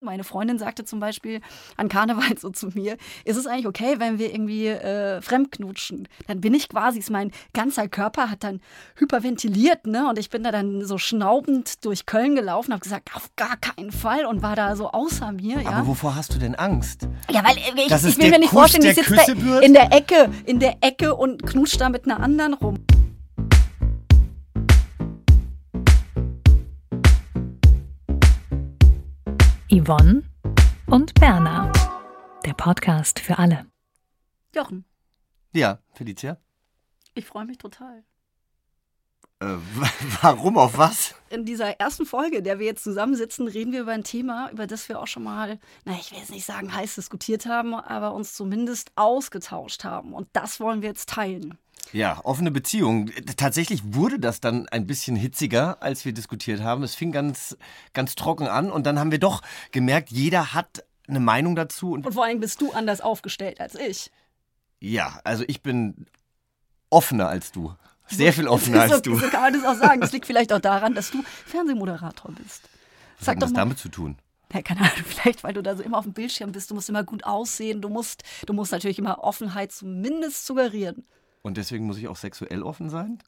Meine Freundin sagte zum Beispiel an Karneval so zu mir, ist es eigentlich okay, wenn wir irgendwie äh, fremdknutschen? Dann bin ich quasi, ist mein ganzer Körper hat dann hyperventiliert, ne? Und ich bin da dann so schnaubend durch Köln gelaufen, habe gesagt, auf gar keinen Fall und war da so außer mir. Ja? Aber wovor hast du denn Angst? Ja, weil äh, ich, ich will mir nicht Kuss vorstellen, ich sitze in der Ecke, in der Ecke und knutscht da mit einer anderen rum. Yvonne und Berna. Der Podcast für alle. Jochen, Ja, Felicia. ich freue mich total. Äh, warum auf was? In dieser ersten Folge, in der wir jetzt zusammensitzen, reden wir über ein Thema, über das wir auch schon mal, na, ich will jetzt nicht sagen heiß diskutiert haben, aber uns zumindest ausgetauscht haben. Und das wollen wir jetzt teilen. Ja, offene Beziehung. Tatsächlich wurde das dann ein bisschen hitziger, als wir diskutiert haben. Es fing ganz, ganz trocken an und dann haben wir doch gemerkt, jeder hat eine Meinung dazu. Und Und vor allem bist du anders aufgestellt als ich. ja, also ich bin offener als du. Sehr viel offener so, als du. So kann man das auch sagen. Das liegt vielleicht auch daran, dass du Fernsehmoderator bist. Was hat das damit zu tun? Ja, keine Ahnung, vielleicht, weil du da so immer auf dem Bildschirm bist. Du musst immer gut aussehen. Du musst, du musst natürlich immer Offenheit zumindest suggerieren. Und deswegen muss ich auch sexuell offen sein?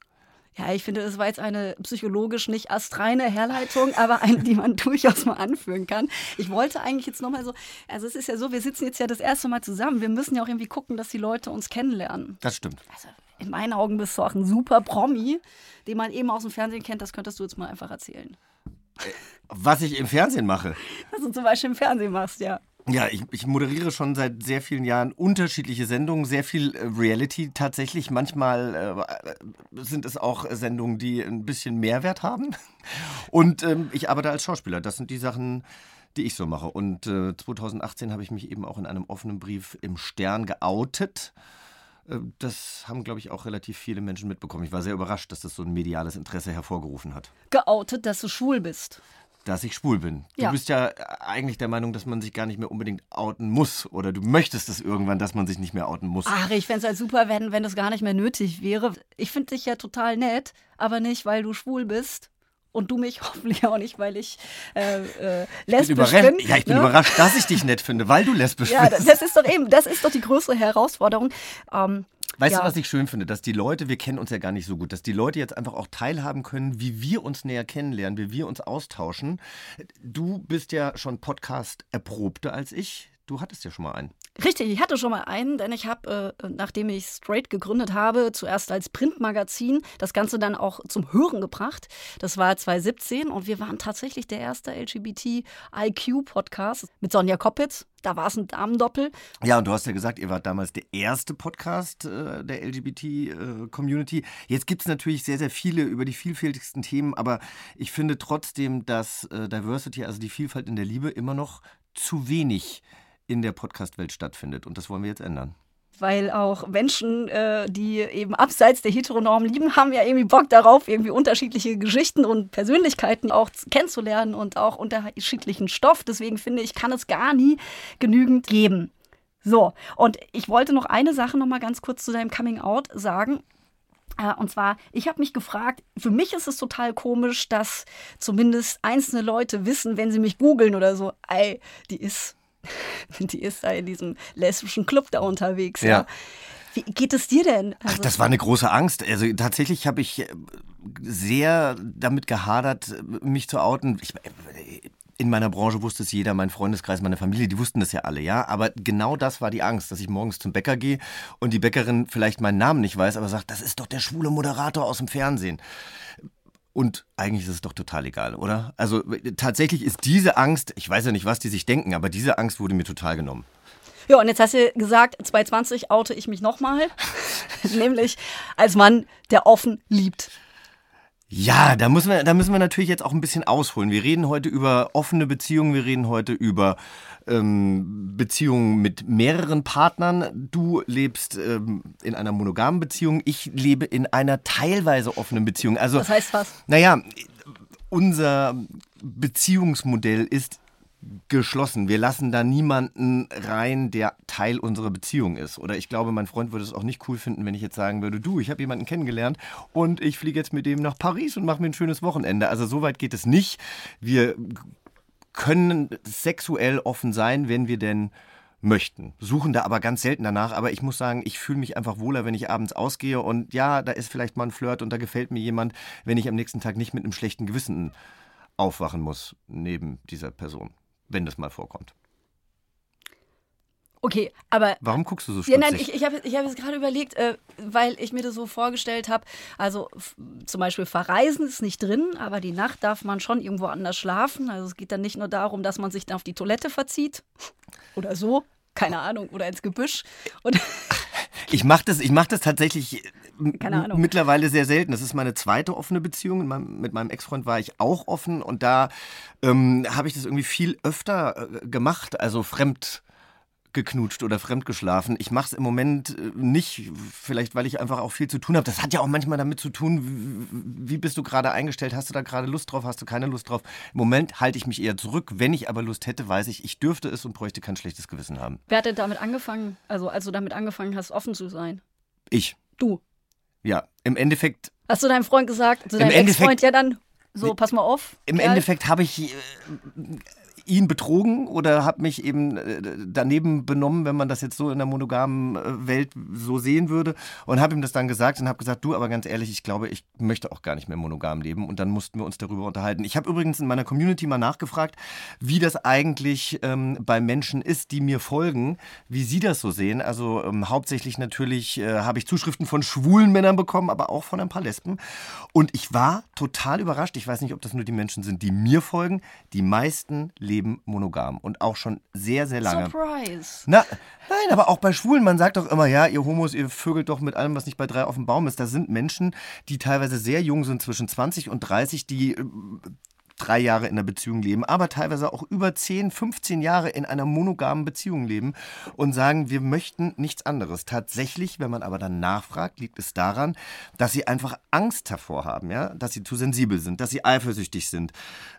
Ja, ich finde, das war jetzt eine psychologisch nicht astreine Herleitung, aber eine, die man durchaus mal anführen kann. Ich wollte eigentlich jetzt nochmal so, also es ist ja so, wir sitzen jetzt ja das erste Mal zusammen. Wir müssen ja auch irgendwie gucken, dass die Leute uns kennenlernen. Das stimmt. Also in meinen Augen bist du auch ein super Promi, den man eben aus dem Fernsehen kennt. Das könntest du jetzt mal einfach erzählen. Was ich im Fernsehen mache. Was du zum Beispiel im Fernsehen machst, ja. Ja, ich, ich moderiere schon seit sehr vielen Jahren unterschiedliche Sendungen, sehr viel äh, Reality tatsächlich. Manchmal äh, sind es auch Sendungen, die ein bisschen Mehrwert haben. Und ähm, ich arbeite als Schauspieler. Das sind die Sachen, die ich so mache. Und äh, 2018 habe ich mich eben auch in einem offenen Brief im Stern geoutet. Äh, Das haben, glaube ich, auch relativ viele Menschen mitbekommen. Ich war sehr überrascht, dass das so ein mediales Interesse hervorgerufen hat. Geoutet, dass du schwul bist. Dass ich schwul bin. Du Ja. bist ja eigentlich der Meinung, dass man sich gar nicht mehr unbedingt outen muss. Oder du möchtest es irgendwann, dass man sich nicht mehr outen muss. Ach, ich fände es halt super, wenn, wenn das gar nicht mehr nötig wäre. Ich finde dich ja total nett, aber nicht, weil du schwul bist. Und du mich hoffentlich auch nicht, weil ich äh, äh, Ich lesbisch bin bin. ja, ich bin ne? überrascht, dass ich dich nett finde, weil du lesbisch Ja, das, bist. das ist doch eben, das ist doch die größere Herausforderung. Ähm, Weißt ja. du, was ich schön finde? Dass die Leute, wir kennen uns ja gar nicht so gut, dass die Leute jetzt einfach auch teilhaben können, wie wir uns näher kennenlernen, wie wir uns austauschen. Du bist ja schon Podcast erprobter als ich. Du hattest ja schon mal einen. Richtig, ich hatte schon mal einen, denn ich habe, äh, nachdem ich Straight gegründet habe, zuerst als Printmagazin das Ganze dann auch zum Hören gebracht. Das war 2017 und wir waren tatsächlich der erste LGBT-IQ-Podcast mit Sonja Koppitz. Da war es ein Damendoppel. Ja, und du hast ja gesagt, ihr wart damals der erste Podcast äh, der LGBT-Community. Jetzt gibt es natürlich sehr, sehr viele über die vielfältigsten Themen, aber ich finde trotzdem, dass äh, Diversity, also die Vielfalt in der Liebe, immer noch zu wenig in der Podcast-Welt stattfindet. Und das wollen wir jetzt ändern. weil auch Menschen, äh, die eben abseits der Heteronorm lieben, haben ja irgendwie Bock darauf, irgendwie unterschiedliche Geschichten und Persönlichkeiten auch kennenzulernen und auch unterschiedlichen Stoff. Deswegen finde ich, kann es gar nie genügend geben. So, und ich wollte noch eine Sache noch mal ganz kurz zu deinem Coming Out sagen. Äh, Und zwar, ich habe mich gefragt, für mich ist es total komisch, dass zumindest einzelne Leute wissen, wenn sie mich googeln oder so, ey, die ist, die ist da in diesem lesbischen Club da unterwegs. Ja. Ja. Wie geht es dir denn? Ach, Also, das war eine große Angst. Also tatsächlich habe ich äh, sehr damit gehadert, mich zu outen. Ich, in meiner Branche wusste es jeder, mein Freundeskreis, meine Familie, die wussten das ja alle, ja. Aber genau das war die Angst, dass ich morgens zum Bäcker gehe und die Bäckerin vielleicht meinen Namen nicht weiß, aber sagt, das ist doch der schwule Moderator aus dem Fernsehen. Und eigentlich ist es doch total egal, oder? Also tatsächlich ist diese Angst, ich weiß ja nicht, was die sich denken, aber diese Angst wurde mir total genommen. Ja, und jetzt hast du gesagt, 2020 oute ich mich nochmal. Nämlich als Mann, der offen liebt. Ja, da müssen, wir, da müssen wir natürlich jetzt auch ein bisschen ausholen. Wir reden heute über offene Beziehungen, wir reden heute über ähm, Beziehungen mit mehreren Partnern. Du lebst ähm, in einer monogamen Beziehung, ich lebe in einer teilweise offenen Beziehung. Also, das heißt was? Naja, unser Beziehungsmodell ist geschlossen. Wir lassen da niemanden rein, der Teil unserer Beziehung ist. Oder ich glaube, mein Freund würde es auch nicht cool finden, wenn ich jetzt sagen würde, du, ich habe jemanden kennengelernt und ich fliege jetzt mit dem nach Paris und mache mir ein schönes Wochenende. Also so weit geht es nicht. Wir können sexuell offen sein, wenn wir denn möchten. Suchen da aber ganz selten danach. Aber ich muss sagen, ich fühle mich einfach wohler, wenn ich abends ausgehe. Und ja, da ist vielleicht mal ein Flirt und da gefällt mir jemand, wenn ich am nächsten Tag nicht mit einem schlechten Gewissen aufwachen muss neben dieser Person wenn das mal vorkommt. Okay, aber. Warum guckst du so stutzig? Ja, nein, ich, ich habe ich hab jetzt gerade überlegt, äh, weil ich mir das so vorgestellt habe. Also zum Beispiel verreisen ist nicht drin, aber die Nacht darf man schon irgendwo anders schlafen. Also es geht dann nicht nur darum, dass man sich dann auf die Toilette verzieht oder so, keine Ahnung, oder ins Gebüsch. Und ich mache das, mach das tatsächlich mittlerweile sehr selten. Das ist meine zweite offene Beziehung. Mit meinem, meinem Ex-Freund war ich auch offen und da ähm, habe ich das irgendwie viel öfter äh, gemacht, also fremd geknutscht oder fremdgeschlafen. Ich mache es im Moment äh, nicht, vielleicht weil ich einfach auch viel zu tun habe. Das hat ja auch manchmal damit zu tun, wie, wie bist du gerade eingestellt? Hast du da gerade Lust drauf? Hast du keine Lust drauf? Im Moment halte ich mich eher zurück. Wenn ich aber Lust hätte, weiß ich, ich dürfte es und bräuchte kein schlechtes Gewissen haben. Wer hat denn damit angefangen, also als du damit angefangen hast, offen zu sein? Ich. Du. Ja, im Endeffekt. Hast du deinem Freund gesagt, zu deinem Ex-Freund, ja dann, so, pass mal auf. Im Kerl. Endeffekt habe ich äh, ihn betrogen oder habe mich eben äh, daneben benommen, wenn man das jetzt so in der monogamen äh, Welt so sehen würde. Und habe ihm das dann gesagt und habe gesagt, du, aber ganz ehrlich, ich glaube, ich möchte auch gar nicht mehr monogam leben. Und dann mussten wir uns darüber unterhalten. Ich habe übrigens in meiner Community mal nachgefragt, wie das eigentlich ähm, bei Menschen ist, die mir folgen, wie sie das so sehen. Also ähm, hauptsächlich natürlich äh, habe ich Zuschriften von schwulen Männern bekommen, aber auch von ein paar Lesben. Und ich war total überrascht. Ich weiß nicht, ob das nur die Menschen sind, die mir folgen. Die meisten leben leben monogam und auch schon sehr, sehr lange. Surprise. Na, nein, aber auch bei Schwulen, man sagt doch immer, ja, ihr Homos, ihr vögelt doch mit allem, was nicht bei drei auf dem Baum ist. Da sind Menschen, die teilweise sehr jung sind, zwischen 20 und 30, die äh, drei Jahre in einer Beziehung leben, aber teilweise auch über 10, 15 Jahre in einer monogamen Beziehung leben und sagen, wir möchten nichts anderes. Tatsächlich, wenn man aber dann nachfragt, liegt es daran, dass sie einfach Angst davor haben, ja? dass sie zu sensibel sind, dass sie eifersüchtig sind.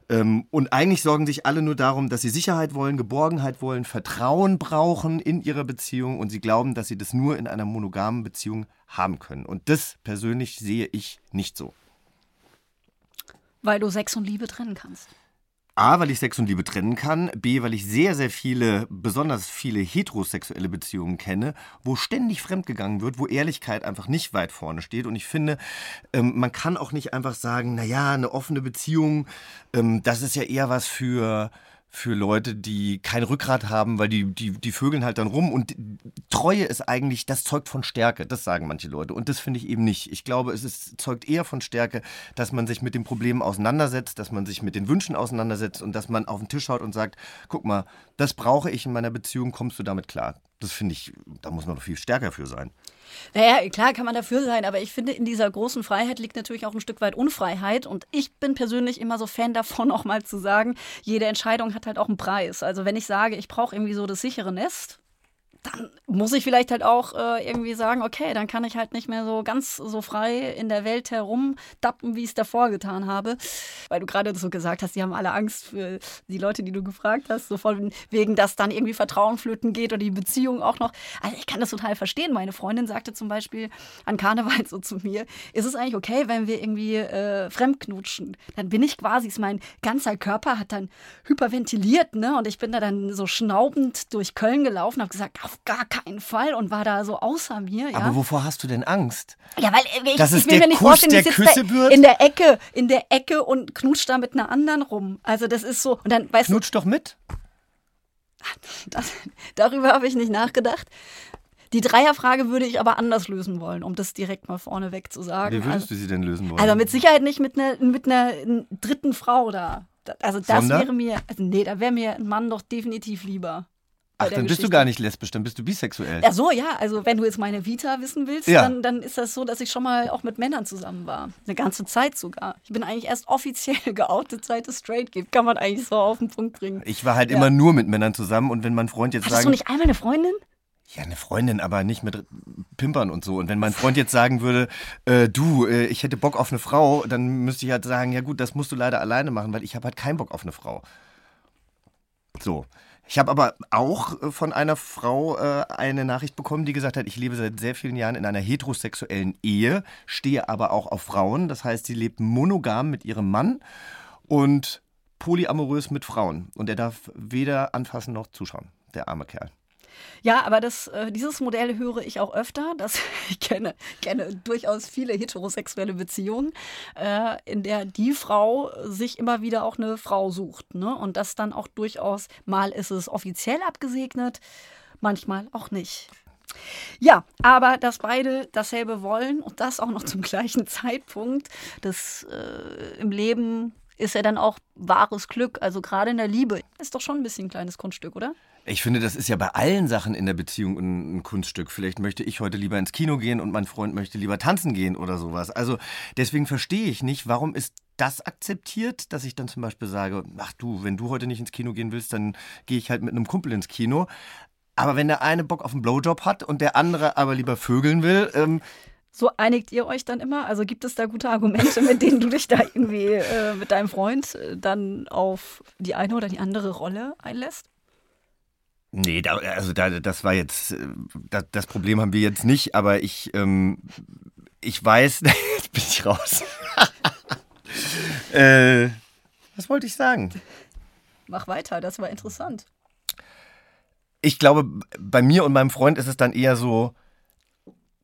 Ähm, und eigentlich sorgen sich alle nur darum, dass sie Sicherheit wollen, Geborgenheit wollen, Vertrauen brauchen in ihrer Beziehung und sie glauben, dass sie das nur in einer monogamen Beziehung haben können. Und das persönlich sehe ich nicht so. Weil du Sex und Liebe trennen kannst. A, weil ich Sex und Liebe trennen kann. B, weil ich sehr, sehr viele, besonders viele heterosexuelle Beziehungen kenne, wo ständig fremdgegangen wird, wo Ehrlichkeit einfach nicht weit vorne steht. Und ich finde, ähm, man kann auch nicht einfach sagen, naja, eine offene Beziehung, ähm, das ist ja eher was für für Leute, die kein Rückgrat haben, weil die, die, die vögeln halt dann rum. Und Treue ist eigentlich, das zeugt von Stärke, das sagen manche Leute. Und das finde ich eben nicht. Ich glaube, es ist, zeugt eher von Stärke, dass man sich mit den Problemen auseinandersetzt, dass man sich mit den Wünschen auseinandersetzt und dass man auf den Tisch schaut und sagt, guck mal, das brauche ich in meiner Beziehung, kommst du damit klar? Das finde ich, da muss man noch viel stärker für sein. Naja, klar kann man dafür sein, aber ich finde, in dieser großen Freiheit liegt natürlich auch ein Stück weit Unfreiheit. Und ich bin persönlich immer so Fan davon, auch mal zu sagen, jede Entscheidung hat halt auch einen Preis. Also wenn ich sage, ich brauche irgendwie so das sichere Nest, dann muss ich vielleicht halt auch äh, irgendwie sagen, okay, dann kann ich halt nicht mehr so ganz so frei in der Welt herumdappen, wie ich es davor getan habe. Weil du gerade so gesagt hast, die haben alle Angst für die Leute, die du gefragt hast, so von wegen, dass dann irgendwie Vertrauen flöten geht oder die Beziehung auch noch. Also ich kann das total verstehen. Meine Freundin sagte zum Beispiel an Karneval so zu mir, ist es eigentlich okay, wenn wir irgendwie äh, fremdknutschen? Dann bin ich quasi, mein ganzer Körper hat dann hyperventiliert, ne? Und ich bin da dann so schnaubend durch Köln gelaufen, habe gesagt, auf gar keinen Fall und war da so außer mir. Ja? Aber wovor hast du denn Angst? Ja, weil äh, ich, das ist will mir nicht Kuss vorstellen, der Küsse wird? in der Ecke, in der Ecke und knutscht da mit einer anderen rum. Also das ist so. Und dann weißt Knutsch doch mit. Das, darüber habe ich nicht nachgedacht. Die Dreierfrage würde ich aber anders lösen wollen, um das direkt mal vorneweg zu sagen. Wie würdest also, du sie denn lösen wollen? Also mit Sicherheit nicht mit einer, mit einer dritten Frau da. Also das Sonder? wäre mir, also nee, da wäre mir ein Mann doch definitiv lieber. Ach, dann bist du gar nicht lesbisch, dann bist du bisexuell. Ja, so, ja. Also, wenn du jetzt meine Vita wissen willst, ja. dann, dann ist das so, dass ich schon mal auch mit Männern zusammen war. Eine ganze Zeit sogar. Ich bin eigentlich erst offiziell geoutet, seit es straight gibt. Kann man eigentlich so auf den Punkt bringen. Ich war halt ja. immer nur mit Männern zusammen und wenn mein Freund jetzt Hattest sagen. du nicht einmal eine Freundin? Ja, eine Freundin, aber nicht mit Pimpern und so. Und wenn mein Freund jetzt sagen würde, äh, du, äh, ich hätte Bock auf eine Frau, dann müsste ich halt sagen, ja gut, das musst du leider alleine machen, weil ich habe halt keinen Bock auf eine Frau. So. Ich habe aber auch äh, von einer Frau äh, eine Nachricht bekommen, die gesagt hat, ich lebe seit sehr vielen Jahren in einer heterosexuellen Ehe, stehe aber auch auf Frauen. Das heißt, sie lebt monogam mit ihrem Mann und polyamorös mit Frauen. Und er darf weder anfassen noch zuschauen, der arme Kerl. Ja, aber das, äh, dieses Modell höre ich auch öfter. Das, ich kenne, kenne durchaus viele heterosexuelle Beziehungen, äh, in der die Frau sich immer wieder auch eine Frau sucht. Ne? Und das dann auch durchaus, mal ist es offiziell abgesegnet, manchmal auch nicht. Ja, aber dass beide dasselbe wollen und das auch noch zum gleichen Zeitpunkt, das äh, im Leben ist ja dann auch wahres Glück. Also gerade in der Liebe ist doch schon ein bisschen ein kleines Kunststück, oder? Ich finde, das ist ja bei allen Sachen in der Beziehung ein, ein, Kunststück. Vielleicht möchte ich heute lieber ins Kino gehen und mein Freund möchte lieber tanzen gehen oder sowas. Also deswegen verstehe ich nicht, warum ist das akzeptiert, dass ich dann zum Beispiel sage, ach du, wenn du heute nicht ins Kino gehen willst, dann gehe ich halt mit einem Kumpel ins Kino. Aber wenn der eine Bock auf einen Blowjob hat und der andere aber lieber vögeln will, ähm, so einigt ihr euch dann immer? Also gibt es da gute Argumente, mit denen du dich da irgendwie äh, mit deinem Freund äh, dann auf die eine oder die andere Rolle einlässt? Nee, da, also da, das war jetzt, äh, das, das, Problem haben wir jetzt nicht, aber ich, ähm, ich weiß, jetzt bin ich raus. äh, was wollte ich sagen? Mach weiter, das war interessant. Ich glaube, bei mir und meinem Freund ist es dann eher so,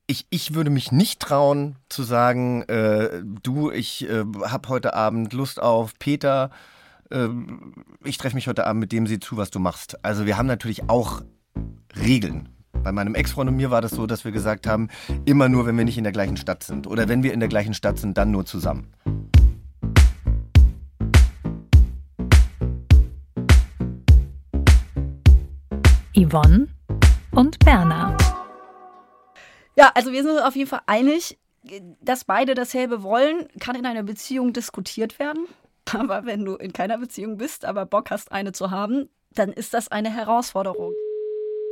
ich, ich würde mich nicht trauen zu sagen, äh, du, ich äh, habe heute Abend Lust auf Peter ich treffe mich heute Abend mit dem, sieh zu, was du machst. Also wir haben natürlich auch Regeln. Bei meinem Ex-Freund und mir war das so, dass wir gesagt haben, immer nur, wenn wir nicht in der gleichen Stadt sind. Oder wenn wir in der gleichen Stadt sind, dann nur zusammen. Yvonne und Berna. Ja, also wir sind uns auf jeden Fall einig, dass beide dasselbe wollen, kann in einer Beziehung diskutiert werden. Aber wenn du in keiner Beziehung bist, aber Bock hast, eine zu haben, dann ist das eine Herausforderung.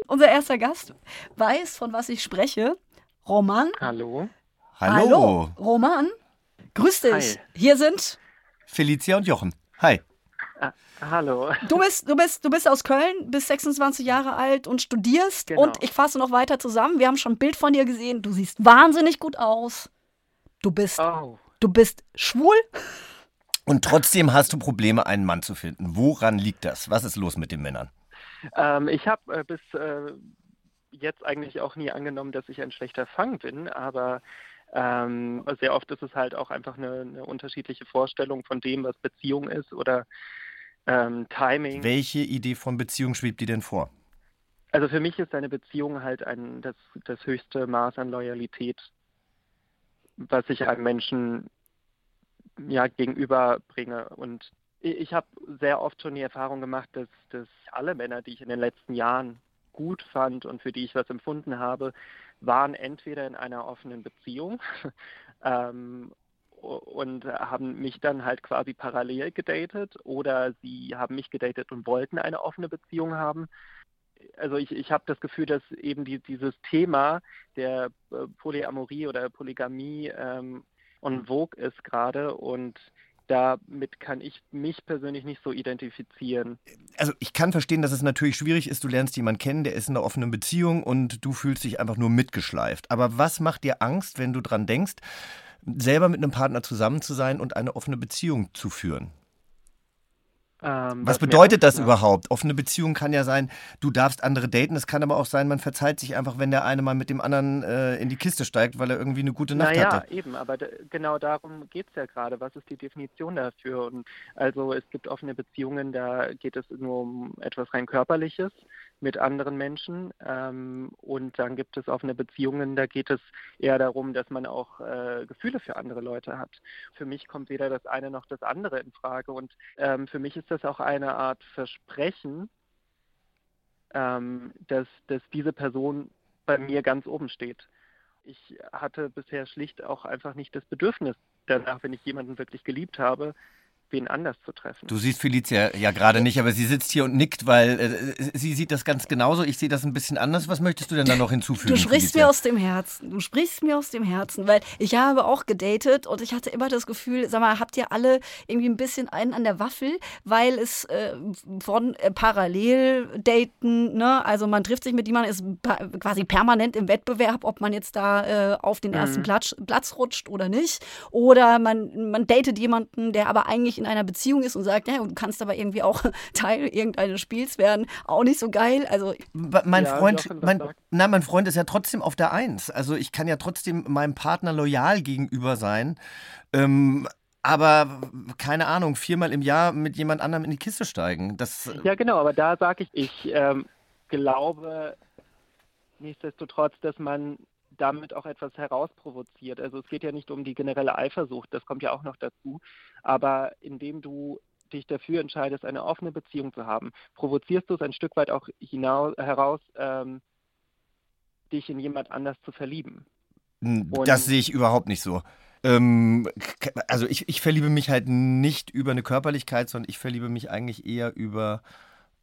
Unser erster Gast weiß, von was ich spreche. Roman. Hallo. Hallo. Hallo. Roman. Grüß dich. Hi. Hier sind Felicia und Jochen. Hi. Ah, hallo. Du bist, du, bist, du bist aus Köln, bist 26 Jahre alt und studierst. Genau. Und ich fasse noch weiter zusammen. Wir haben schon ein Bild von dir gesehen. Du siehst wahnsinnig gut aus. Du bist, oh. du bist schwul. Und trotzdem hast du Probleme, einen Mann zu finden. Woran liegt das? Was ist los mit den Männern? Ähm, ich habe äh, bis äh, jetzt eigentlich auch nie angenommen, dass ich ein schlechter Fang bin, aber ähm, sehr oft ist es halt auch einfach eine, eine, unterschiedliche Vorstellung von dem, was Beziehung ist oder ähm, Timing. Welche Idee von Beziehung schwebt dir denn vor? Also für mich ist eine Beziehung halt ein, das, das höchste Maß an Loyalität, was ich einem Menschen ja, gegenüberbringe. Und ich habe sehr oft schon die Erfahrung gemacht, dass, dass alle Männer, die ich in den letzten Jahren gut fand und für die ich was empfunden habe, waren entweder in einer offenen Beziehung ähm, und haben mich dann halt quasi parallel gedatet oder sie haben mich gedatet und wollten eine offene Beziehung haben. Also ich, ich habe das Gefühl, dass eben die, dieses Thema der äh, Polyamorie oder Polygamie ähm, on vogue ist gerade und damit kann ich mich persönlich nicht so identifizieren. Also ich kann verstehen, dass es natürlich schwierig ist, du lernst jemanden kennen, der ist in einer offenen Beziehung und du fühlst dich einfach nur mitgeschleift. Aber was macht dir Angst, wenn du dran denkst, selber mit einem Partner zusammen zu sein und eine offene Beziehung zu führen? Ähm, was bedeutet das überhaupt? Offene Beziehung kann ja sein, du darfst andere daten. Es kann aber auch sein, man verzeiht sich einfach, wenn der eine mal mit dem anderen äh, in die Kiste steigt, weil er irgendwie eine gute Nacht naja, hatte. Ja, eben, aber genau darum geht es ja gerade. Was ist die Definition dafür? Und also es gibt offene Beziehungen, da geht es nur um etwas rein Körperliches mit anderen Menschen. Ähm, und dann gibt es offene Beziehungen, da geht es eher darum, dass man auch äh, Gefühle für andere Leute hat. Für mich kommt weder das eine noch das andere in Frage. Und ähm, für mich ist das auch eine Art Versprechen, ähm, dass, dass diese Person bei mir ganz oben steht. Ich hatte bisher schlicht auch einfach nicht das Bedürfnis danach, wenn ich jemanden wirklich geliebt habe, wen anders zu treffen. Du siehst Felicia ja gerade nicht, aber sie sitzt hier und nickt, weil äh, sie sieht das ganz genauso. Ich sehe das ein bisschen anders. Was möchtest du denn da noch hinzufügen? Du sprichst Felicia? mir aus dem Herzen. Du sprichst mir aus dem Herzen, weil ich habe auch gedatet und ich hatte immer das Gefühl, sag mal, habt ihr alle irgendwie ein bisschen einen an der Waffel, weil es äh, von äh, Parallel-Daten, ne, also man trifft sich mit jemandem, ist quasi permanent im Wettbewerb, ob man jetzt da äh, auf den ersten Mhm. Platz, Platz rutscht oder nicht. Oder man, man datet jemanden, der aber eigentlich in einer Beziehung ist und sagt, ja, du kannst aber irgendwie auch Teil irgendeines Spiels werden. Auch nicht so geil. Also Mein Ja, Freund, mein, na, mein Freund ist ja trotzdem auf der Eins. Also ich kann ja trotzdem meinem Partner loyal gegenüber sein. Ähm, aber keine Ahnung, viermal im Jahr mit jemand anderem in die Kiste steigen. Das, Ja, genau, aber da sage ich, ich ähm, glaube nichtsdestotrotz, dass man damit auch etwas herausprovoziert. Also es geht ja nicht um die generelle Eifersucht, das kommt ja auch noch dazu, aber indem du dich dafür entscheidest, eine offene Beziehung zu haben, provozierst du es ein Stück weit auch hinaus, heraus, ähm, dich in jemand anders zu verlieben. Und- das sehe ich überhaupt nicht so. Ähm, also ich, ich verliebe mich halt nicht über eine Körperlichkeit, sondern ich verliebe mich eigentlich eher über,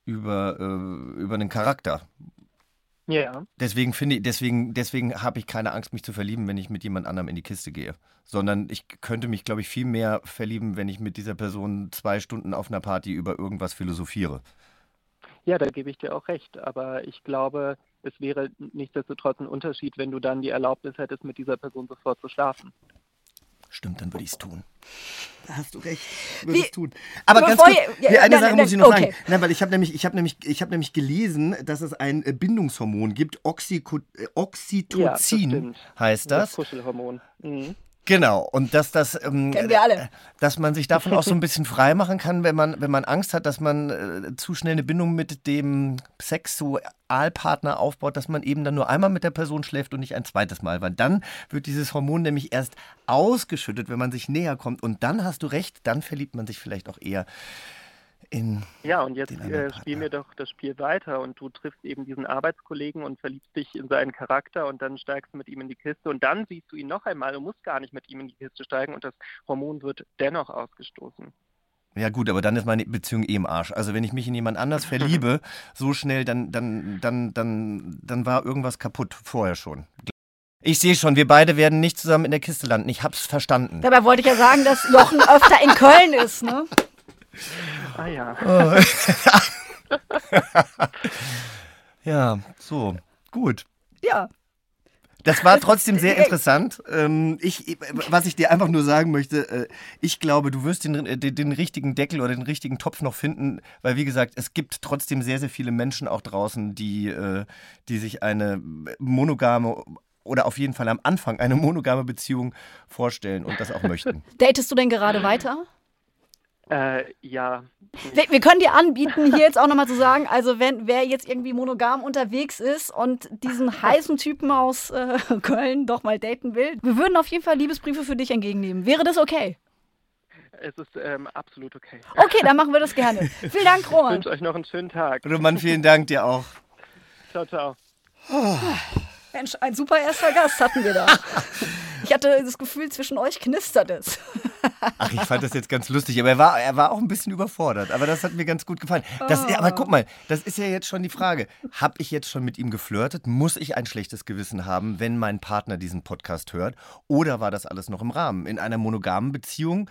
über, äh, über einen Charakter. Ja. Deswegen finde ich, deswegen, deswegen habe ich keine Angst, mich zu verlieben, wenn ich mit jemand anderem in die Kiste gehe. Sondern ich könnte mich, glaube ich, viel mehr verlieben, wenn ich mit dieser Person zwei Stunden auf einer Party über irgendwas philosophiere. Ja, da gebe ich dir auch recht. Aber ich glaube, es wäre nichtsdestotrotz ein Unterschied, wenn du dann die Erlaubnis hättest, mit dieser Person sofort zu schlafen. Stimmt, dann würde ich es tun. Da hast du recht. Würde es tun. Aber ganz kurz, ja, eine nein, Sache nein, muss ich noch okay. sagen. Nein, weil ich habe nämlich, ich habe nämlich, ich habe nämlich gelesen, dass es ein äh, Bindungshormon gibt, Oxyco äh, Ja, das Oxytocin heißt Das das. Kuschelhormon. Mhm. Genau. Und dass das, ähm, Kennen wir alle. dass man sich davon auch so ein bisschen frei machen kann, wenn man, wenn man Angst hat, dass man äh, zu schnell eine Bindung mit dem Sexualpartner aufbaut, dass man eben dann nur einmal mit der Person schläft und nicht ein zweites Mal, weil dann wird dieses Hormon nämlich erst ausgeschüttet, wenn man sich näher kommt und dann hast du recht, dann verliebt man sich vielleicht auch eher in Ja, und jetzt äh, spielen Partner. wir doch das Spiel weiter und du triffst eben diesen Arbeitskollegen und verliebst dich in seinen Charakter und dann steigst du mit ihm in die Kiste und dann siehst du ihn noch einmal und musst gar nicht mit ihm in die Kiste steigen und das Hormon wird dennoch ausgestoßen. Ja gut, aber dann ist meine Beziehung eh im Arsch. Also wenn ich mich in jemand anders verliebe, so schnell, dann, dann, dann, dann, dann war irgendwas kaputt vorher schon. Ich sehe schon, wir beide werden nicht zusammen in der Kiste landen. Ich hab's verstanden. Dabei wollte ich ja sagen, dass Jochen öfter in Köln ist, ne? Ah ja. Ja, so, gut. Ja. Das war trotzdem sehr interessant. Ähm, ich, was ich dir einfach nur sagen möchte, äh, ich glaube, du wirst den, äh, den, den richtigen Deckel oder den richtigen Topf noch finden, weil wie gesagt, es gibt trotzdem sehr, sehr viele Menschen auch draußen, die, äh, die sich eine monogame oder auf jeden Fall am Anfang eine monogame Beziehung vorstellen und das auch möchten. Datest du denn gerade weiter? Äh, ja. Wir, wir können dir anbieten, hier jetzt auch nochmal zu sagen, also wenn wer jetzt irgendwie monogam unterwegs ist und diesen heißen Typen aus äh, Köln doch mal daten will, wir würden auf jeden Fall Liebesbriefe für dich entgegennehmen. Wäre das okay? Es ist ähm, absolut okay. Okay, dann machen wir das gerne. Vielen Dank, Ich Roman. wünsche euch noch einen schönen Tag. Roman, vielen Dank dir auch. Ciao, ciao. Mensch, ein super erster Gast hatten wir da. Ich hatte das Gefühl, zwischen euch knistert es. Ach, ich fand das jetzt ganz lustig, aber er war, er war auch ein bisschen überfordert. Aber das hat mir ganz gut gefallen. Das, ja, aber guck mal, das ist ja jetzt schon die Frage. Habe ich jetzt schon mit ihm geflirtet? Muss ich ein schlechtes Gewissen haben, wenn mein Partner diesen Podcast hört? Oder war das alles noch im Rahmen? In einer monogamen Beziehung,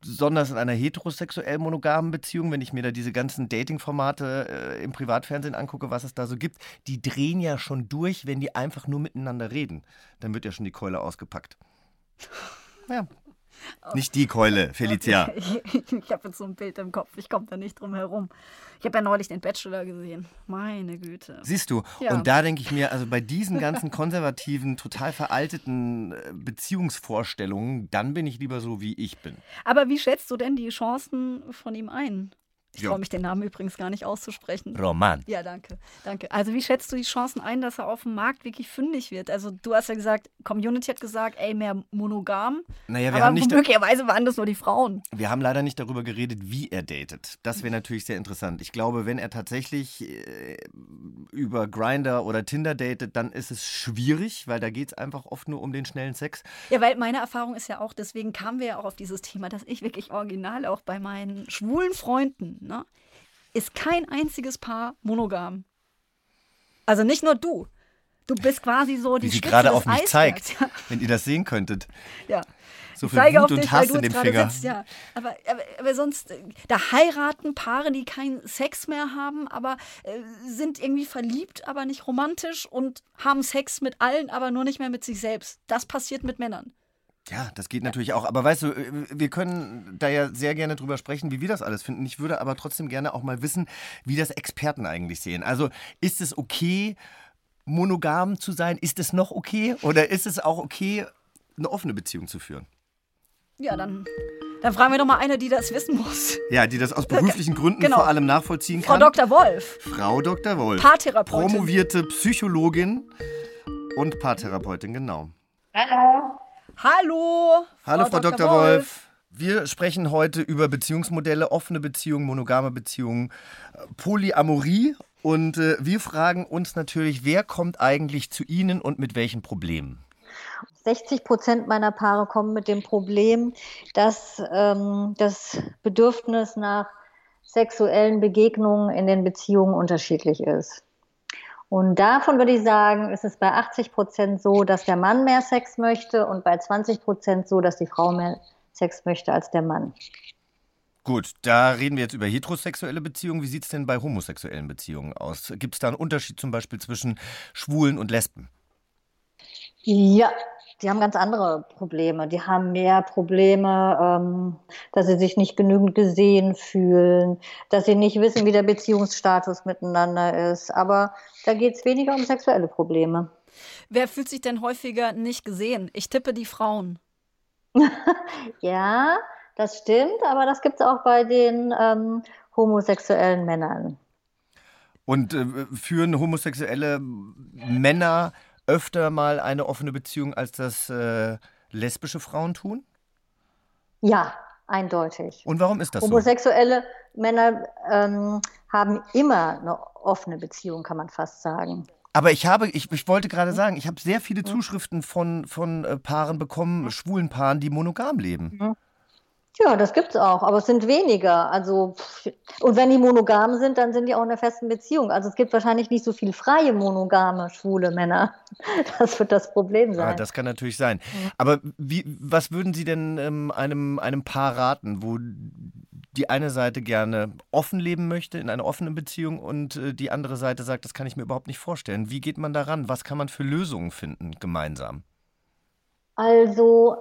besonders in einer heterosexuell monogamen Beziehung, wenn ich mir da diese ganzen Dating-Formate äh, im Privatfernsehen angucke, was es da so gibt, die drehen ja schon durch, wenn die einfach nur miteinander reden. Dann wird ja schon die Keule ausgepackt. Ja. Nicht die Keule, Felicia. Ich, ich habe jetzt so ein Bild im Kopf, ich komme da nicht drum herum. Ich habe ja neulich den Bachelor gesehen. Meine Güte. Siehst du? Ja. Und da denke ich mir, also bei diesen ganzen konservativen, total veralteten äh, Beziehungsvorstellungen, dann bin ich lieber so, wie ich bin. Aber wie schätzt du denn die Chancen von ihm ein? Ich traue mich den Namen übrigens gar nicht auszusprechen. Roman. Ja, danke. Danke. Also wie schätzt du die Chancen ein, dass er auf dem Markt wirklich fündig wird? Also du hast ja gesagt, Community hat gesagt, ey, mehr monogam. Naja, wir aber haben nicht. möglicherweise waren das nur die Frauen. Wir haben leider nicht darüber geredet, wie er datet. Das wäre natürlich sehr interessant. Ich glaube, wenn er tatsächlich äh, über Grinder oder Tinder datet, dann ist es schwierig, weil da geht es einfach oft nur um den schnellen Sex. Ja, weil meine Erfahrung ist ja auch, deswegen kamen wir ja auch auf dieses Thema, dass ich wirklich original auch bei meinen schwulen Freunden, ne, ist kein einziges Paar monogam. Also nicht nur du. Du bist quasi so die Wie sie Spitze gerade auf mich Eisbergs. zeigt, wenn ihr das sehen könntet. Ja. So viel Wut und dich, Hass in dem Finger. sitzt, ja. Aber, aber, aber sonst, äh, da heiraten Paare, die keinen Sex mehr haben, aber äh, sind irgendwie verliebt, aber nicht romantisch und haben Sex mit allen, aber nur nicht mehr mit sich selbst. Das passiert mit Männern. Ja, das geht natürlich auch. Aber weißt du, äh, wir können da ja sehr gerne drüber sprechen, wie wir das alles finden. Ich würde aber trotzdem gerne auch mal wissen, wie das Experten eigentlich sehen. Also ist es okay, monogam zu sein? Ist es noch okay? Oder ist es auch okay, eine offene Beziehung zu führen? Ja, dann, dann fragen wir doch mal eine, die das wissen muss. Ja, die das aus beruflichen Gründen Genau. vor allem nachvollziehen Frau kann. Dr. Wolf, Frau Dr. Wolf. Paartherapeutin. Promovierte Psychologin und Paartherapeutin, genau. Hallo. Hallo, Frau, Dr. Wolf. Wir sprechen heute über Beziehungsmodelle, offene Beziehungen, monogame Beziehungen, äh, Polyamorie. Und äh, wir fragen uns natürlich, wer kommt eigentlich zu Ihnen und mit welchen Problemen? 60 Prozent meiner Paare kommen mit dem Problem, dass ähm, das Bedürfnis nach sexuellen Begegnungen in den Beziehungen unterschiedlich ist. Und davon würde ich sagen, ist es bei 80 Prozent so, dass der Mann mehr Sex möchte und bei 20 Prozent so, dass die Frau mehr Sex möchte als der Mann. Gut, da reden wir jetzt über heterosexuelle Beziehungen. Wie sieht es denn bei homosexuellen Beziehungen aus? Gibt es da einen Unterschied zum Beispiel zwischen Schwulen und Lesben? Ja, die haben ganz andere Probleme. Die haben mehr Probleme, ähm, dass sie sich nicht genügend gesehen fühlen, dass sie nicht wissen, wie der Beziehungsstatus miteinander ist. Aber da geht es weniger um sexuelle Probleme. Wer fühlt sich denn häufiger nicht gesehen? Ich tippe die Frauen. Ja, das stimmt, aber das gibt es auch bei den ähm, homosexuellen Männern. Und äh, führen homosexuelle Männer öfter mal eine offene Beziehung, als das äh, lesbische Frauen tun? Ja, eindeutig. Und warum ist das so? Homosexuelle Männer ähm, haben immer eine offene Beziehung, kann man fast sagen. Aber ich habe, ich, ich wollte gerade sagen, ich habe sehr viele Zuschriften von, von äh, Paaren bekommen, schwulen Paaren, die monogam leben. Ja, das gibt's auch, aber es sind weniger. Also und wenn die monogam sind, dann sind die auch in einer festen Beziehung. Also es gibt wahrscheinlich nicht so viel freie monogame schwule Männer. Das wird das Problem Ja, sein. das kann natürlich sein. Aber wie, was würden Sie denn ähm, einem, einem Paar raten, wo die eine Seite gerne offen leben möchte, in einer offenen Beziehung, und äh, die andere Seite sagt, das kann ich mir überhaupt nicht vorstellen. Wie geht man daran? Was kann man für Lösungen finden gemeinsam? Also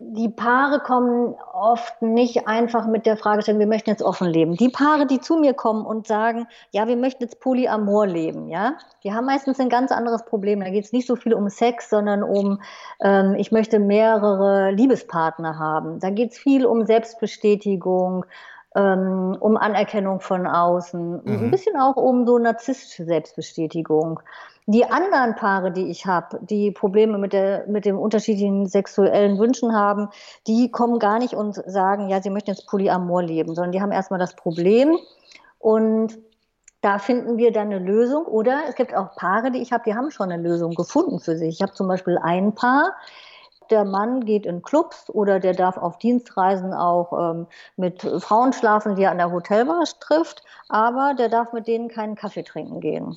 die Paare kommen oft nicht einfach mit der Fragestellung, wir möchten jetzt offen leben. Die Paare, die zu mir kommen und sagen, ja, wir möchten jetzt Polyamor leben, ja, die haben meistens ein ganz anderes Problem. Da geht es nicht so viel um Sex, sondern um, ähm, ich möchte mehrere Liebespartner haben. Da geht es viel um Selbstbestätigung, ähm, um Anerkennung von außen, ein Mhm. bisschen auch um so narzisstische Selbstbestätigung. Die anderen Paare, die ich habe, die Probleme mit, der, mit den unterschiedlichen sexuellen Wünschen haben, die kommen gar nicht und sagen, ja, sie möchten jetzt Polyamor leben, sondern die haben erstmal das Problem und da finden wir dann eine Lösung. Oder es gibt auch Paare, die ich habe, die haben schon eine Lösung gefunden für sich. Ich habe zum Beispiel ein Paar, der Mann geht in Clubs oder der darf auf Dienstreisen auch ähm, mit Frauen schlafen, die er an der Hotelbar trifft, aber der darf mit denen keinen Kaffee trinken gehen.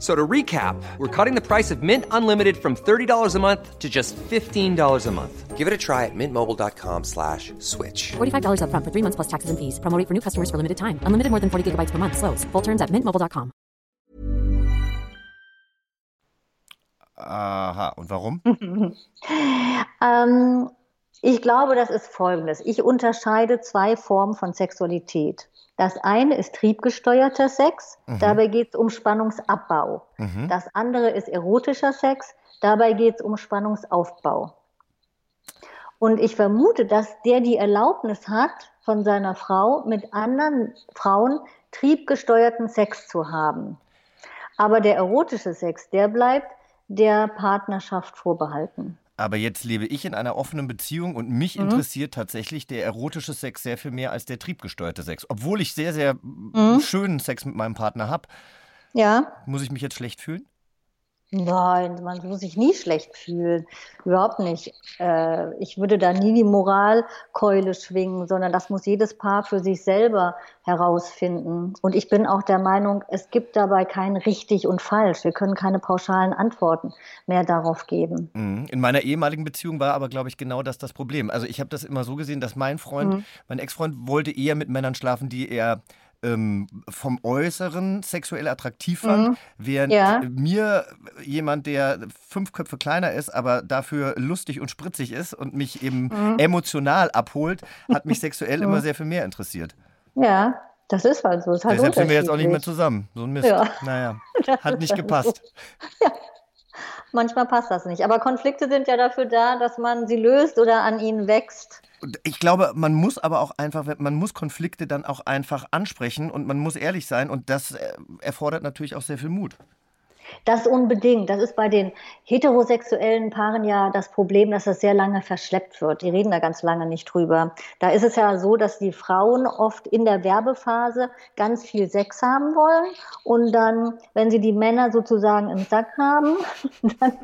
F- So to recap, we're cutting the price of Mint Unlimited from $30 a month to just $15 a month. Give it a try at mintmobile.com slash switch. $45 upfront for three months plus taxes and fees. Promo rate for new customers for limited time. Unlimited more than 40 gigabytes per month. Slows. Full terms at mintmobile.com. Aha, und warum? Ähm, Ich glaube, das ist Folgendes. Ich unterscheide zwei Formen von Sexualität. Das eine ist triebgesteuerter Sex. Mhm. Dabei geht es um Spannungsabbau. Mhm. Das andere ist erotischer Sex. Dabei geht es um Spannungsaufbau. Und ich vermute, dass der die Erlaubnis hat, von seiner Frau mit anderen Frauen triebgesteuerten Sex zu haben. Aber der erotische Sex, der bleibt der Partnerschaft vorbehalten. Aber jetzt lebe ich in einer offenen Beziehung und mich Mhm. interessiert tatsächlich der erotische Sex sehr viel mehr als der triebgesteuerte Sex. Obwohl ich sehr, sehr Mhm. schönen Sex mit meinem Partner habe. Ja, Muss ich mich jetzt schlecht fühlen? Nein, man muss sich nie schlecht fühlen. Überhaupt nicht. Äh, ich würde da nie die Moralkeule schwingen, sondern das muss jedes Paar für sich selber herausfinden. Und ich bin auch der Meinung, es gibt dabei kein richtig und falsch. Wir können keine pauschalen Antworten mehr darauf geben. Mhm. In meiner ehemaligen Beziehung war aber, glaube ich, genau das das Problem. Also ich habe das immer so gesehen, dass mein Freund, Mhm. mein Ex-Freund wollte eher mit Männern schlafen, die er ähm, vom Äußeren sexuell attraktiv fand, Mhm. während Ja. mir jemand, der fünf Köpfe kleiner ist, aber dafür lustig und spritzig ist und mich eben Mhm. emotional abholt, hat mich sexuell immer sehr viel mehr interessiert. Ja, das ist halt so. Ist halt Deshalb sind wir jetzt auch nicht mehr zusammen. So ein Mist. Ja. Naja, hat nicht gepasst. Manchmal passt das nicht. Aber Konflikte sind ja dafür da, dass man sie löst oder an ihnen wächst. Ich glaube, man muss aber auch einfach, man muss Konflikte dann auch einfach ansprechen und man muss ehrlich sein und das äh, erfordert natürlich auch sehr viel Mut. Das unbedingt. Das ist bei den heterosexuellen Paaren ja das Problem, dass das sehr lange verschleppt wird. Die reden da ganz lange nicht drüber. Da ist es ja so, dass die Frauen oft in der Werbephase ganz viel Sex haben wollen und dann, wenn sie die Männer sozusagen im Sack haben, dann,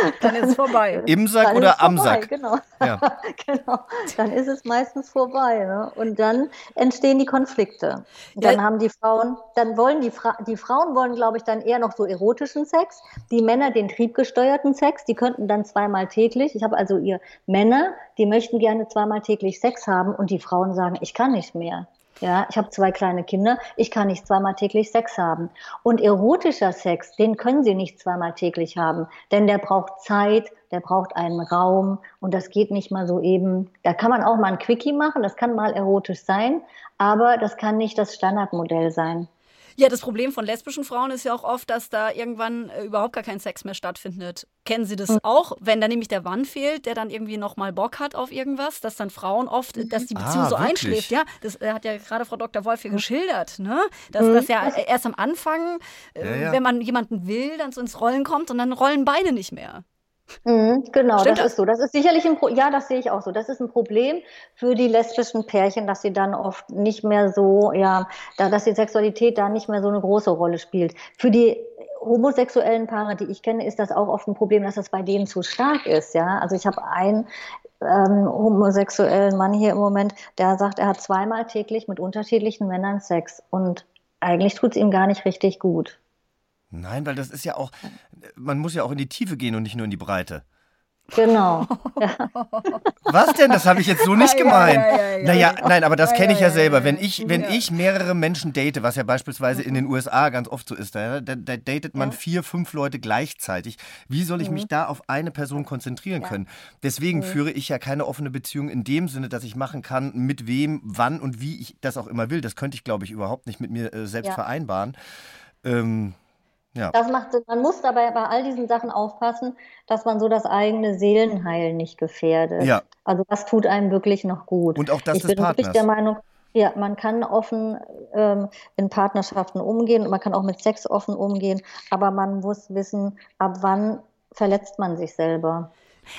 Dann ist es vorbei. Im Sack dann oder am vorbei. Sack? Genau. Ja. genau. Dann ist es meistens vorbei. Ne? Und dann entstehen die Konflikte. Dann Ja. haben die Frauen, dann wollen die, Fra die Frauen wollen, glaube ich, dann eher noch so erotischen Sex. Die Männer den triebgesteuerten Sex. Die könnten dann zweimal täglich. Ich habe also ihr Männer, die möchten gerne zweimal täglich Sex haben und die Frauen sagen, ich kann nicht mehr. Ja, ich habe zwei kleine Kinder, ich kann nicht zweimal täglich Sex haben. Und erotischer Sex, den können sie nicht zweimal täglich haben, denn der braucht Zeit, der braucht einen Raum und das geht nicht mal so eben. Da kann man auch mal ein Quickie machen, das kann mal erotisch sein, aber das kann nicht das Standardmodell sein. Ja, das Problem von lesbischen Frauen ist ja auch oft, dass da irgendwann äh, überhaupt gar kein Sex mehr stattfindet. Kennen Sie das Mhm. auch? Wenn da nämlich der Mann fehlt, der dann irgendwie nochmal Bock hat auf irgendwas, dass dann Frauen oft, äh, dass die Beziehung Ah, so wirklich? einschläft. Ja, das äh, hat ja gerade Frau Dr. Wolf hier Mhm. geschildert, ne? Dass das ja äh, erst am Anfang, äh, Ja, ja. wenn man jemanden will, dann so ins Rollen kommt und dann rollen beide nicht mehr. Mhm, genau, Stimmt das das? ist so. Das ist sicherlich ein Pro ja, das sehe ich auch so. Das ist ein Problem für die lesbischen Pärchen, dass sie dann oft nicht mehr so, ja, da, dass die Sexualität da nicht mehr so eine große Rolle spielt. Für die homosexuellen Paare, die ich kenne, ist das auch oft ein Problem, dass das bei denen zu stark ist. Ja, also ich habe einen ähm, homosexuellen Mann hier im Moment, der sagt, er hat zweimal täglich mit unterschiedlichen Männern Sex und eigentlich tut es ihm gar nicht richtig gut. Nein, weil das ist ja auch, man muss ja auch in die Tiefe gehen und nicht nur in die Breite. Genau. Was denn? Das habe ich jetzt so nicht gemeint. ja, ja, ja, naja, ja. nein, aber das kenne ich ja, selber. Wenn ich, wenn Ja. ich mehrere Menschen date, was ja beispielsweise in den USA ganz oft so ist, da, da, da datet man Ja. vier, fünf Leute gleichzeitig. Wie soll ich mich da auf eine Person konzentrieren können? Deswegen führe ich ja keine offene Beziehung in dem Sinne, dass ich machen kann, mit wem, wann und wie ich das auch immer will. Das könnte ich, glaube ich, überhaupt nicht mit mir äh, selbst Ja. vereinbaren. Ähm, ja. Das macht Sinn. Man muss dabei bei all diesen Sachen aufpassen, dass man so das eigene Seelenheil nicht gefährdet. Ja. Also was tut einem wirklich noch gut? Und auch das ich des bin wirklich der Meinung, ja, man kann offen ähm, in Partnerschaften umgehen und man kann auch mit Sex offen umgehen, aber man muss wissen, ab wann verletzt man sich selber.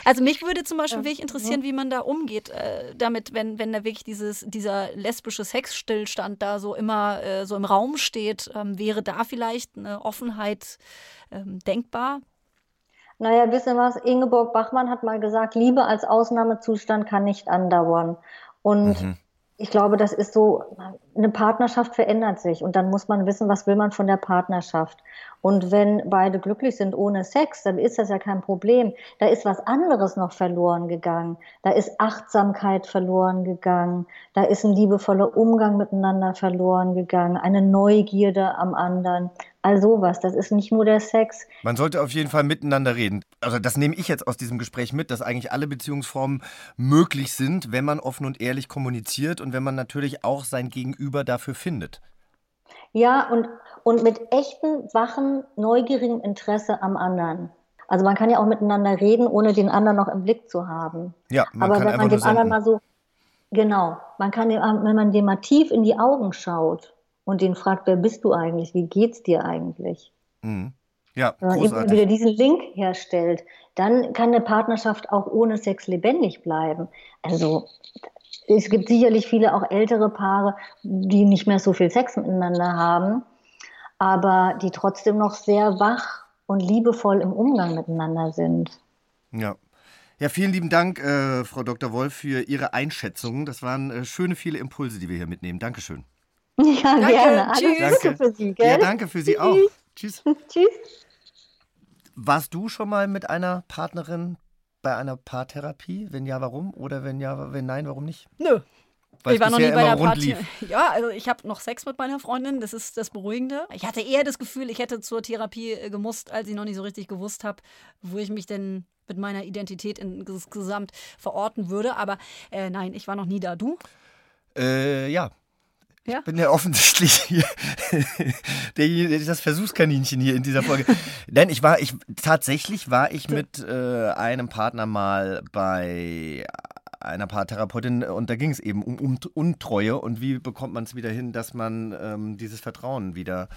Also mich würde zum Beispiel wirklich interessieren, wie man da umgeht, äh, damit, wenn, wenn da wirklich dieses, dieser lesbische Sexstillstand da so immer äh, so im Raum steht, ähm, wäre da vielleicht eine Offenheit ähm, denkbar? Naja, wisst ihr was? Ingeborg Bachmann hat mal gesagt, Liebe als Ausnahmezustand kann nicht andauern. Und Mhm. ich glaube, das ist so, eine Partnerschaft verändert sich und dann muss man wissen, was will man von der Partnerschaft. Und wenn beide glücklich sind ohne Sex, dann ist das ja kein Problem. Da ist was anderes noch verloren gegangen. Da ist Achtsamkeit verloren gegangen. Da ist ein liebevoller Umgang miteinander verloren gegangen. Eine Neugierde am anderen. All sowas. Das ist nicht nur der Sex. Man sollte auf jeden Fall miteinander reden. Also das nehme ich jetzt aus diesem Gespräch mit, dass eigentlich alle Beziehungsformen möglich sind, wenn man offen und ehrlich kommuniziert und wenn man natürlich auch sein Gegenüber dafür findet. Ja, und, und mit echtem, wachen, neugierigem Interesse am anderen. Also man kann ja auch miteinander reden, ohne den anderen noch im Blick zu haben. Ja, man Aber kann wenn man dem anderen mal so, genau, man kann dem, wenn man dem mal tief in die Augen schaut und den fragt, wer bist du eigentlich, wie geht's dir eigentlich? Mhm. Ja, Wenn man eben großartig. wieder diesen Link herstellt, dann kann eine Partnerschaft auch ohne Sex lebendig bleiben. Also es gibt sicherlich viele auch ältere Paare, die nicht mehr so viel Sex miteinander haben, aber die trotzdem noch sehr wach und liebevoll im Umgang miteinander sind. Ja. Ja, vielen lieben Dank, äh, Frau Dr. Wolf, für Ihre Einschätzungen. Das waren äh, schöne, viele Impulse, die wir hier mitnehmen. Dankeschön. Ja, gerne. Alles Tschüss. Gute für Sie, gell? Ja, danke für Sie auch. Tschüss. Tschüss. Warst du schon mal mit einer Partnerin bei einer Paartherapie? Wenn ja, warum? Oder wenn ja, wenn nein, warum nicht? Nö. Weil ich war noch nie bei der Party. Ja, also ich habe noch Sex mit meiner Freundin, das ist das Beruhigende. Ich hatte eher das Gefühl, ich hätte zur Therapie äh, gemusst, als ich noch nicht so richtig gewusst habe, wo ich mich denn mit meiner Identität insgesamt verorten würde. Aber äh, nein, ich war noch nie da. Du? Äh, ja. Ja? Ich bin ja offensichtlich hier derjenige, das Versuchskaninchen hier in dieser Folge. Nein, ich war, ich tatsächlich war ich mit äh, einem Partner mal bei einer Paartherapeutin und da ging es eben um, um Untreue und wie bekommt man es wieder hin, dass man ähm, dieses Vertrauen wieder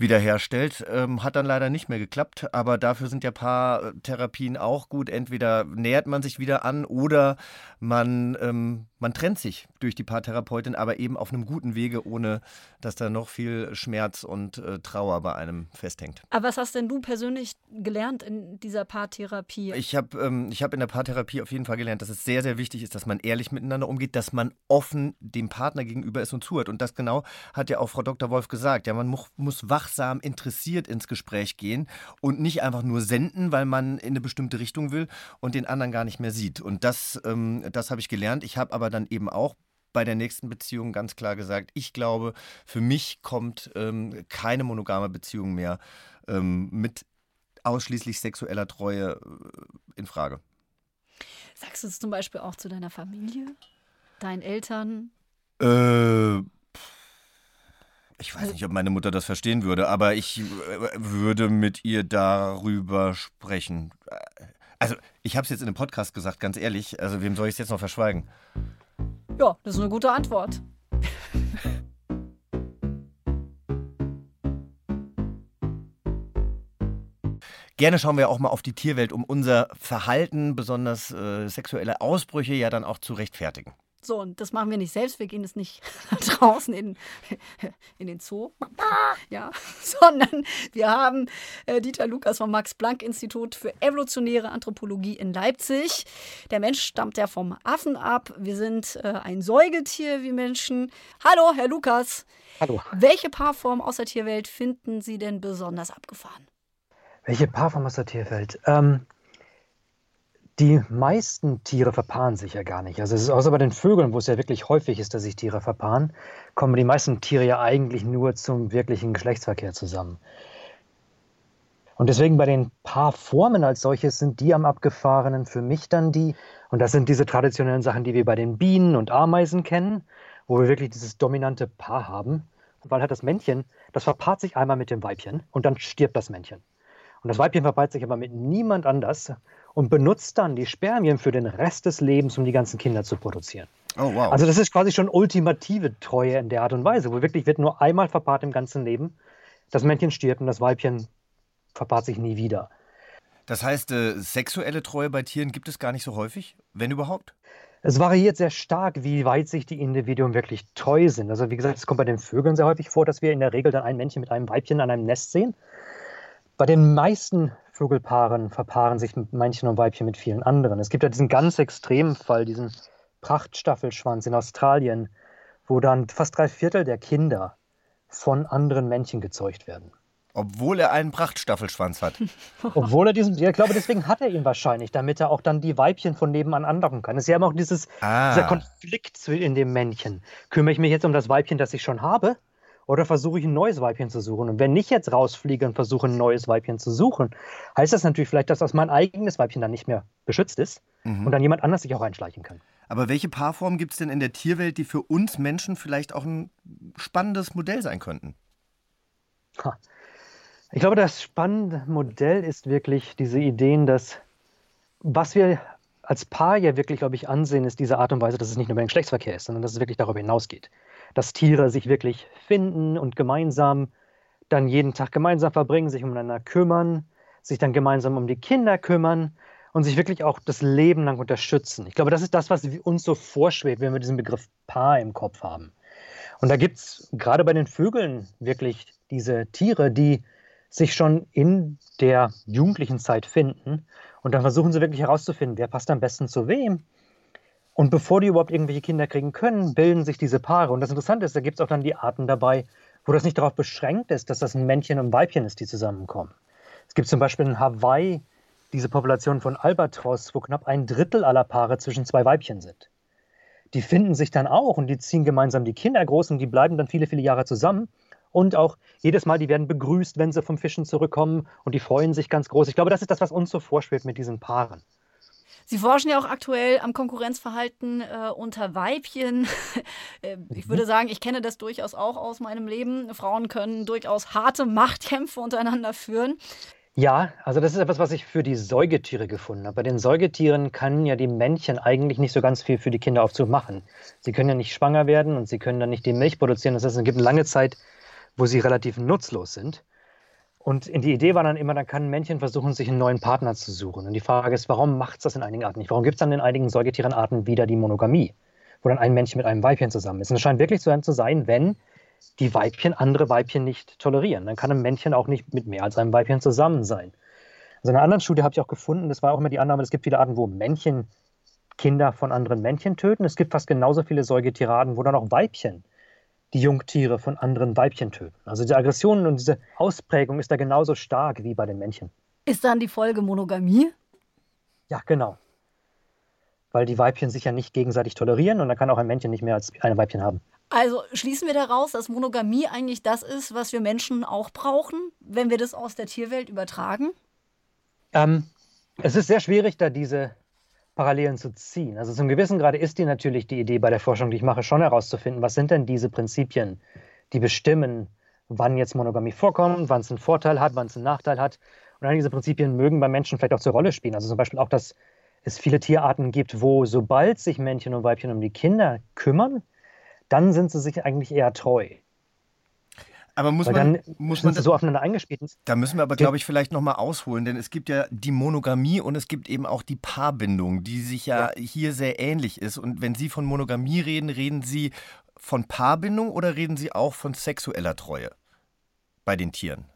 wiederherstellt. Ähm, hat dann leider nicht mehr geklappt, aber dafür sind ja Paartherapien auch gut. Entweder nähert man sich wieder an oder man, ähm, man trennt sich durch die Paartherapeutin, aber eben auf einem guten Wege, ohne dass da noch viel Schmerz und äh, Trauer bei einem festhängt. Aber was hast denn du persönlich gelernt in dieser Paartherapie? Ich habe ähm, ich hab in der Paartherapie auf jeden Fall gelernt, dass es sehr, sehr wichtig ist, dass man ehrlich miteinander umgeht, dass man offen dem Partner gegenüber ist und zuhört. Und das genau hat ja auch Frau Dr. Wolf gesagt. Ja, man mu muss wachsam interessiert ins Gespräch gehen und nicht einfach nur senden, weil man in eine bestimmte Richtung will und den anderen gar nicht mehr sieht. Und das, ähm, das habe ich gelernt. Ich habe aber dann eben auch bei der nächsten Beziehung ganz klar gesagt, ich glaube, für mich kommt ähm, keine monogame Beziehung mehr ähm, mit ausschließlich sexueller Treue äh, in Frage. Sagst du es zum Beispiel auch zu deiner Familie, deinen Eltern? Äh, ich weiß nicht, ob meine Mutter das verstehen würde, aber ich äh, würde mit ihr darüber sprechen. Also, ich habe es jetzt in einem Podcast gesagt, ganz ehrlich. Also, wem soll ich es jetzt noch verschweigen? Ja, das ist eine gute Antwort. Gerne schauen wir auch mal auf die Tierwelt, um unser Verhalten, besonders äh, sexuelle Ausbrüche, ja dann auch zu rechtfertigen. So, und das machen wir nicht selbst. Wir gehen jetzt nicht draußen in, in den Zoo, ja, sondern wir haben äh, Dieter Lukas vom Max-Planck-Institut für evolutionäre Anthropologie in Leipzig. Der Mensch stammt ja vom Affen ab. Wir sind äh, ein Säugetier wie Menschen. Hallo, Herr Lukas. Hallo. Welche Paarform aus der Tierwelt finden Sie denn besonders abgefahren? Welche Paarform aus der Tierwelt? Ähm, die meisten Tiere verpaaren sich ja gar nicht. Also es ist außer bei den Vögeln, wo es ja wirklich häufig ist, dass sich Tiere verpaaren, kommen die meisten Tiere ja eigentlich nur zum wirklichen Geschlechtsverkehr zusammen. Und deswegen bei den Paarformen als solches sind die am abgefahrenen für mich dann die, und das sind diese traditionellen Sachen, die wir bei den Bienen und Ameisen kennen, wo wir wirklich dieses dominante Paar haben. Weil halt das Männchen, das verpaart sich einmal mit dem Weibchen und dann stirbt das Männchen. Und das Weibchen verpaart sich aber mit niemand anders und benutzt dann die Spermien für den Rest des Lebens, um die ganzen Kinder zu produzieren. Oh, wow. Also das ist quasi schon ultimative Treue in der Art und Weise, wo wirklich wird nur einmal verpaart im ganzen Leben. Das Männchen stirbt und das Weibchen verpaart sich nie wieder. Das heißt, äh, sexuelle Treue bei Tieren gibt es gar nicht so häufig, wenn überhaupt? Es variiert sehr stark, wie weit sich die Individuen wirklich treu sind. Also wie gesagt, es kommt bei den Vögeln sehr häufig vor, dass wir in der Regel dann ein Männchen mit einem Weibchen an einem Nest sehen. Bei den meisten Vögelpaaren verpaaren sich Männchen und Weibchen mit vielen anderen. Es gibt ja diesen ganz extremen Fall, diesen Prachtstaffelschwanz in Australien, wo dann fast drei Viertel der Kinder von anderen Männchen gezeugt werden. Obwohl er einen Prachtstaffelschwanz hat. Obwohl er diesen, ich glaube, deswegen hat er ihn wahrscheinlich, damit er auch dann die Weibchen von nebenan anlocken kann. Es ist ja immer auch dieses, Ah. dieser Konflikt in dem Männchen. Kümmere ich mich jetzt um das Weibchen, das ich schon habe? Oder versuche ich ein neues Weibchen zu suchen? Und wenn ich jetzt rausfliege und versuche, ein neues Weibchen zu suchen, heißt das natürlich vielleicht, dass das mein eigenes Weibchen dann nicht mehr beschützt ist Mhm. und dann jemand anders sich auch einschleichen kann. Aber welche Paarformen gibt es denn in der Tierwelt, die für uns Menschen vielleicht auch ein spannendes Modell sein könnten? Ha. Ich glaube, das spannende Modell ist wirklich diese Ideen, dass was wir als Paar ja wirklich, glaube ich, ansehen, ist diese Art und Weise, dass es nicht nur den Geschlechtsverkehr ist, sondern dass es wirklich darüber hinausgeht. Dass Tiere sich wirklich finden und gemeinsam dann jeden Tag gemeinsam verbringen, sich umeinander kümmern, sich dann gemeinsam um die Kinder kümmern und sich wirklich auch das Leben lang unterstützen. Ich glaube, das ist das, was uns so vorschwebt, wenn wir diesen Begriff Paar im Kopf haben. Und da gibt es gerade bei den Vögeln wirklich diese Tiere, die sich schon in der jugendlichen Zeit finden und dann versuchen sie wirklich herauszufinden, wer passt am besten zu wem. Und bevor die überhaupt irgendwelche Kinder kriegen können, bilden sich diese Paare. Und das Interessante ist, da gibt es auch dann die Arten dabei, wo das nicht darauf beschränkt ist, dass das ein Männchen und ein Weibchen ist, die zusammenkommen. Es gibt zum Beispiel in Hawaii diese Population von Albatros, wo knapp ein Drittel aller Paare zwischen zwei Weibchen sind. Die finden sich dann auch und die ziehen gemeinsam die Kinder groß und die bleiben dann viele, viele Jahre zusammen. Und auch jedes Mal, die werden begrüßt, wenn sie vom Fischen zurückkommen und die freuen sich ganz groß. Ich glaube, das ist das, was uns so vorschwebt mit diesen Paaren. Sie forschen ja auch aktuell am Konkurrenzverhalten äh, unter Weibchen. Äh, ich würde sagen, ich kenne das durchaus auch aus meinem Leben. Frauen können durchaus harte Machtkämpfe untereinander führen. Ja, also das ist etwas, was ich für die Säugetiere gefunden habe. Bei den Säugetieren können ja die Männchen eigentlich nicht so ganz viel für die Kinderaufzucht machen. Sie können ja nicht schwanger werden und sie können dann nicht die Milch produzieren. Das heißt, es gibt eine lange Zeit, wo sie relativ nutzlos sind. Und die Idee war dann immer, dann kann ein Männchen versuchen, sich einen neuen Partner zu suchen. Und die Frage ist, warum macht es das in einigen Arten nicht? Warum gibt es dann in einigen Säugetierenarten wieder die Monogamie, wo dann ein Männchen mit einem Weibchen zusammen ist? Und es scheint wirklich so zu sein, wenn die Weibchen andere Weibchen nicht tolerieren. Dann kann ein Männchen auch nicht mit mehr als einem Weibchen zusammen sein. Also in einer anderen Studie habe ich auch gefunden, das war auch immer die Annahme, es gibt viele Arten, wo Männchen Kinder von anderen Männchen töten. Es gibt fast genauso viele Säugetierarten, wo dann auch Weibchen die Jungtiere von anderen Weibchen töten. Also die Aggression und diese Ausprägung ist da genauso stark wie bei den Männchen. Ist dann die Folge Monogamie? Ja, genau. Weil die Weibchen sich ja nicht gegenseitig tolerieren und dann kann auch ein Männchen nicht mehr als ein Weibchen haben. Also schließen wir daraus, dass Monogamie eigentlich das ist, was wir Menschen auch brauchen, wenn wir das aus der Tierwelt übertragen? Ähm, es ist sehr schwierig, da diese Parallelen zu ziehen. Also zum gewissen Grade ist die natürlich die Idee bei der Forschung, die ich mache, schon herauszufinden, was sind denn diese Prinzipien, die bestimmen, wann jetzt Monogamie vorkommt, wann es einen Vorteil hat, wann es einen Nachteil hat. Und all diese Prinzipien mögen bei Menschen vielleicht auch zur Rolle spielen. Also zum Beispiel auch, dass es viele Tierarten gibt, wo sobald sich Männchen und Weibchen um die Kinder kümmern, dann sind sie sich eigentlich eher treu. Aber muss Weil man, dann muss man sie so aufeinander eingespielt. Da müssen wir aber, glaube ich, vielleicht nochmal ausholen, denn es gibt ja die Monogamie und es gibt eben auch die Paarbindung, die sich ja, hier sehr ähnlich ist. Und wenn Sie von Monogamie reden, reden Sie von Paarbindung oder reden Sie auch von sexueller Treue bei den Tieren?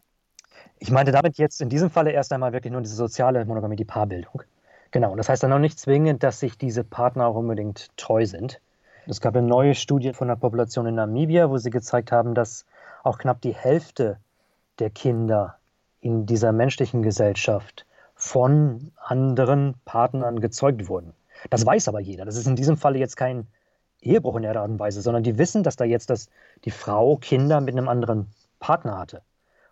Ich meinte damit jetzt in diesem Falle erst einmal wirklich nur diese soziale Monogamie, die Paarbildung. Genau, und das heißt dann noch nicht zwingend, dass sich diese Partner auch unbedingt treu sind. Es gab eine neue Studie von der Population in Namibia, wo sie gezeigt haben, dass auch knapp die Hälfte der Kinder in dieser menschlichen Gesellschaft von anderen Partnern gezeugt wurden. Das weiß aber jeder. Das ist in diesem Falle jetzt kein Ehebruch in der Art und Weise, sondern die wissen, dass da jetzt das, die Frau Kinder mit einem anderen Partner hatte.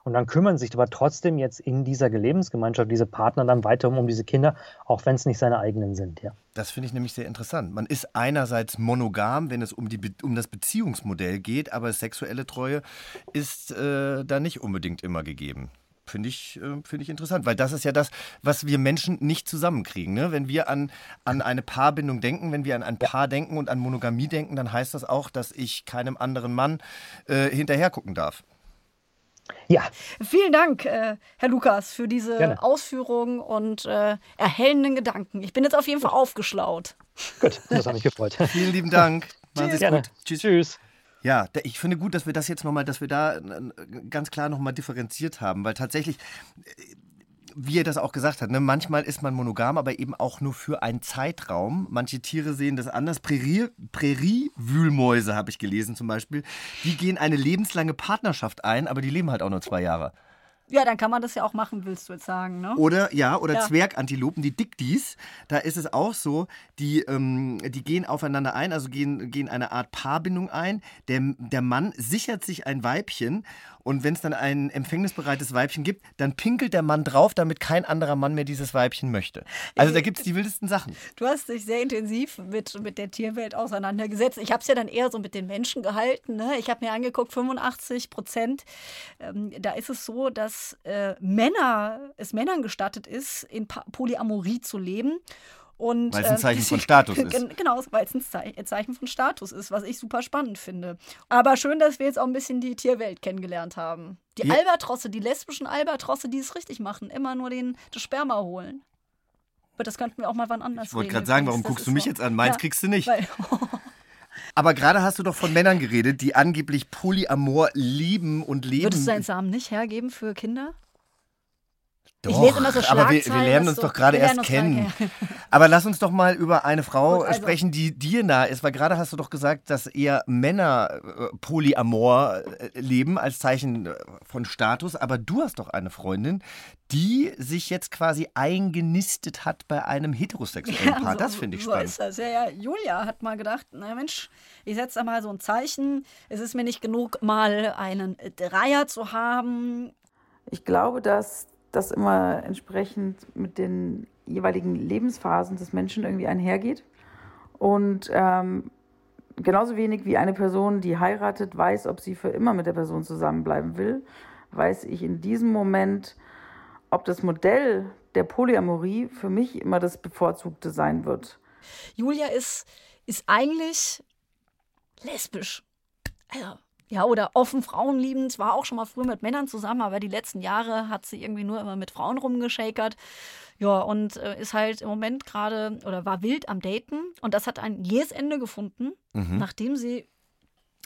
Und dann kümmern sich aber trotzdem jetzt in dieser Lebensgemeinschaft diese Partner dann weiter um, diese Kinder, auch wenn es nicht seine eigenen sind. Ja. Das finde ich nämlich sehr interessant. Man ist einerseits monogam, wenn es um, die, um das Beziehungsmodell geht, aber sexuelle Treue ist äh, da nicht unbedingt immer gegeben. Finde ich, äh, finde ich interessant, weil das ist ja das, was wir Menschen nicht zusammenkriegen. Ne? Wenn wir an, an eine Paarbindung denken, wenn wir an ein Paar denken und an Monogamie denken, dann heißt das auch, dass ich keinem anderen Mann äh, hinterher gucken darf. Ja, Vielen Dank, äh, Herr Lukas, für diese Gerne. Ausführungen und äh, erhellenden Gedanken. Ich bin jetzt auf jeden Fall aufgeschlaut. gut, das hat mich gefreut. Vielen lieben Dank. Machen Sie es gut. Tschüss. Tschüss. Ja, ich finde gut, dass wir das jetzt nochmal, dass wir da äh, ganz klar nochmal differenziert haben, weil tatsächlich, äh, wie er das auch gesagt hat, ne, manchmal ist man monogam, aber eben auch nur für einen Zeitraum. Manche Tiere sehen das anders. Prärie- Präriewühlmäuse habe ich gelesen zum Beispiel. Die gehen eine lebenslange Partnerschaft ein, aber die leben halt auch nur zwei Jahre. Ja, dann kann man das ja auch machen, willst du jetzt sagen, ne? Oder ja, oder Ja. Zwergantilopen, die Dickdies. Da ist es auch so, die, ähm, die gehen aufeinander ein, also gehen, gehen eine Art Paarbindung ein. Der, der Mann sichert sich ein Weibchen und wenn es dann ein empfängnisbereites Weibchen gibt, dann pinkelt der Mann drauf, damit kein anderer Mann mehr dieses Weibchen möchte. Also da gibt es die wildesten Sachen. Du hast dich sehr intensiv mit, mit der Tierwelt auseinandergesetzt. Ich habe es ja dann eher so mit den Menschen gehalten. Ne? Ich habe mir angeguckt, 85 Prozent. Ähm, da ist es so, dass äh, Männer, es Männern gestattet ist, in pa Polyamorie zu leben. Und, Weil es ein ähm, Zeichen von die- Status ist. Gen- Genau, weil es ein Zei- Zeichen von Status ist, was ich super spannend finde. Aber schön, dass wir jetzt auch ein bisschen die Tierwelt kennengelernt haben. Die Ja. Albatrosse, die lesbischen Albatrosse, die es richtig machen, immer nur den, das Sperma holen. Aber das könnten wir auch mal wann anders Ich wollte gerade sagen, warum Das guckst du mich so- jetzt an? Meins Ja, kriegst du nicht. Weil, Aber gerade hast du doch von Männern geredet, die angeblich Polyamor lieben und leben. würdest du deinen Samen nicht hergeben für Kinder? Doch, ich lese immer so aber wir, wir lernen uns so- doch gerade erst kennen. Aber lass uns doch mal über eine Frau Gut, also- sprechen, die dir nah ist, weil gerade hast du doch gesagt, dass eher Männer äh, Polyamor äh, leben als Zeichen äh, von Status. Aber du hast doch eine Freundin, die sich jetzt quasi eingenistet hat bei einem heterosexuellen Paar. so- das finde ich so spannend. ist das. Ja, ja. Julia hat mal gedacht, na Mensch, ich setze da mal so ein Zeichen. Es ist mir nicht genug, mal einen Dreier zu haben. Ich glaube, dass das immer entsprechend mit den jeweiligen Lebensphasen des Menschen irgendwie einhergeht. Und ähm, genauso wenig wie eine Person, die heiratet, weiß, ob sie für immer mit der Person zusammenbleiben will, weiß ich in diesem Moment, ob das Modell der Polyamorie für mich immer das bevorzugte sein wird. Julia ist, ist eigentlich lesbisch. Also, ja, oder offen frauenliebend, war auch schon mal früher mit Männern zusammen, aber die letzten Jahre hat sie irgendwie nur immer mit Frauen rumgeschakert. Ja, und äh, ist halt im Moment gerade oder war wild am Daten und das hat ein jähes Ende gefunden, Mhm. nachdem sie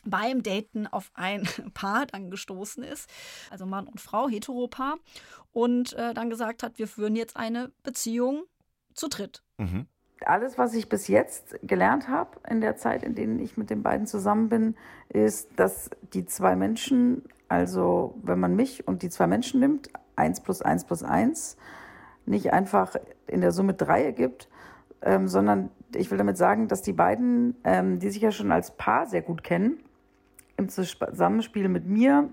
beim Daten auf ein Paar dann gestoßen ist, also Mann und Frau, Heteropaar, und äh, dann gesagt hat, wir führen jetzt eine Beziehung zu dritt. Mhm. Alles, was ich bis jetzt gelernt habe in der Zeit, in denen ich mit den beiden zusammen bin, ist, dass die zwei Menschen, also wenn man mich und die zwei Menschen nimmt, eins plus eins plus eins, nicht einfach in der Summe drei ergibt, ähm, sondern ich will damit sagen, dass die beiden, ähm, die sich ja schon als Paar sehr gut kennen, im Zusammenspiel mit mir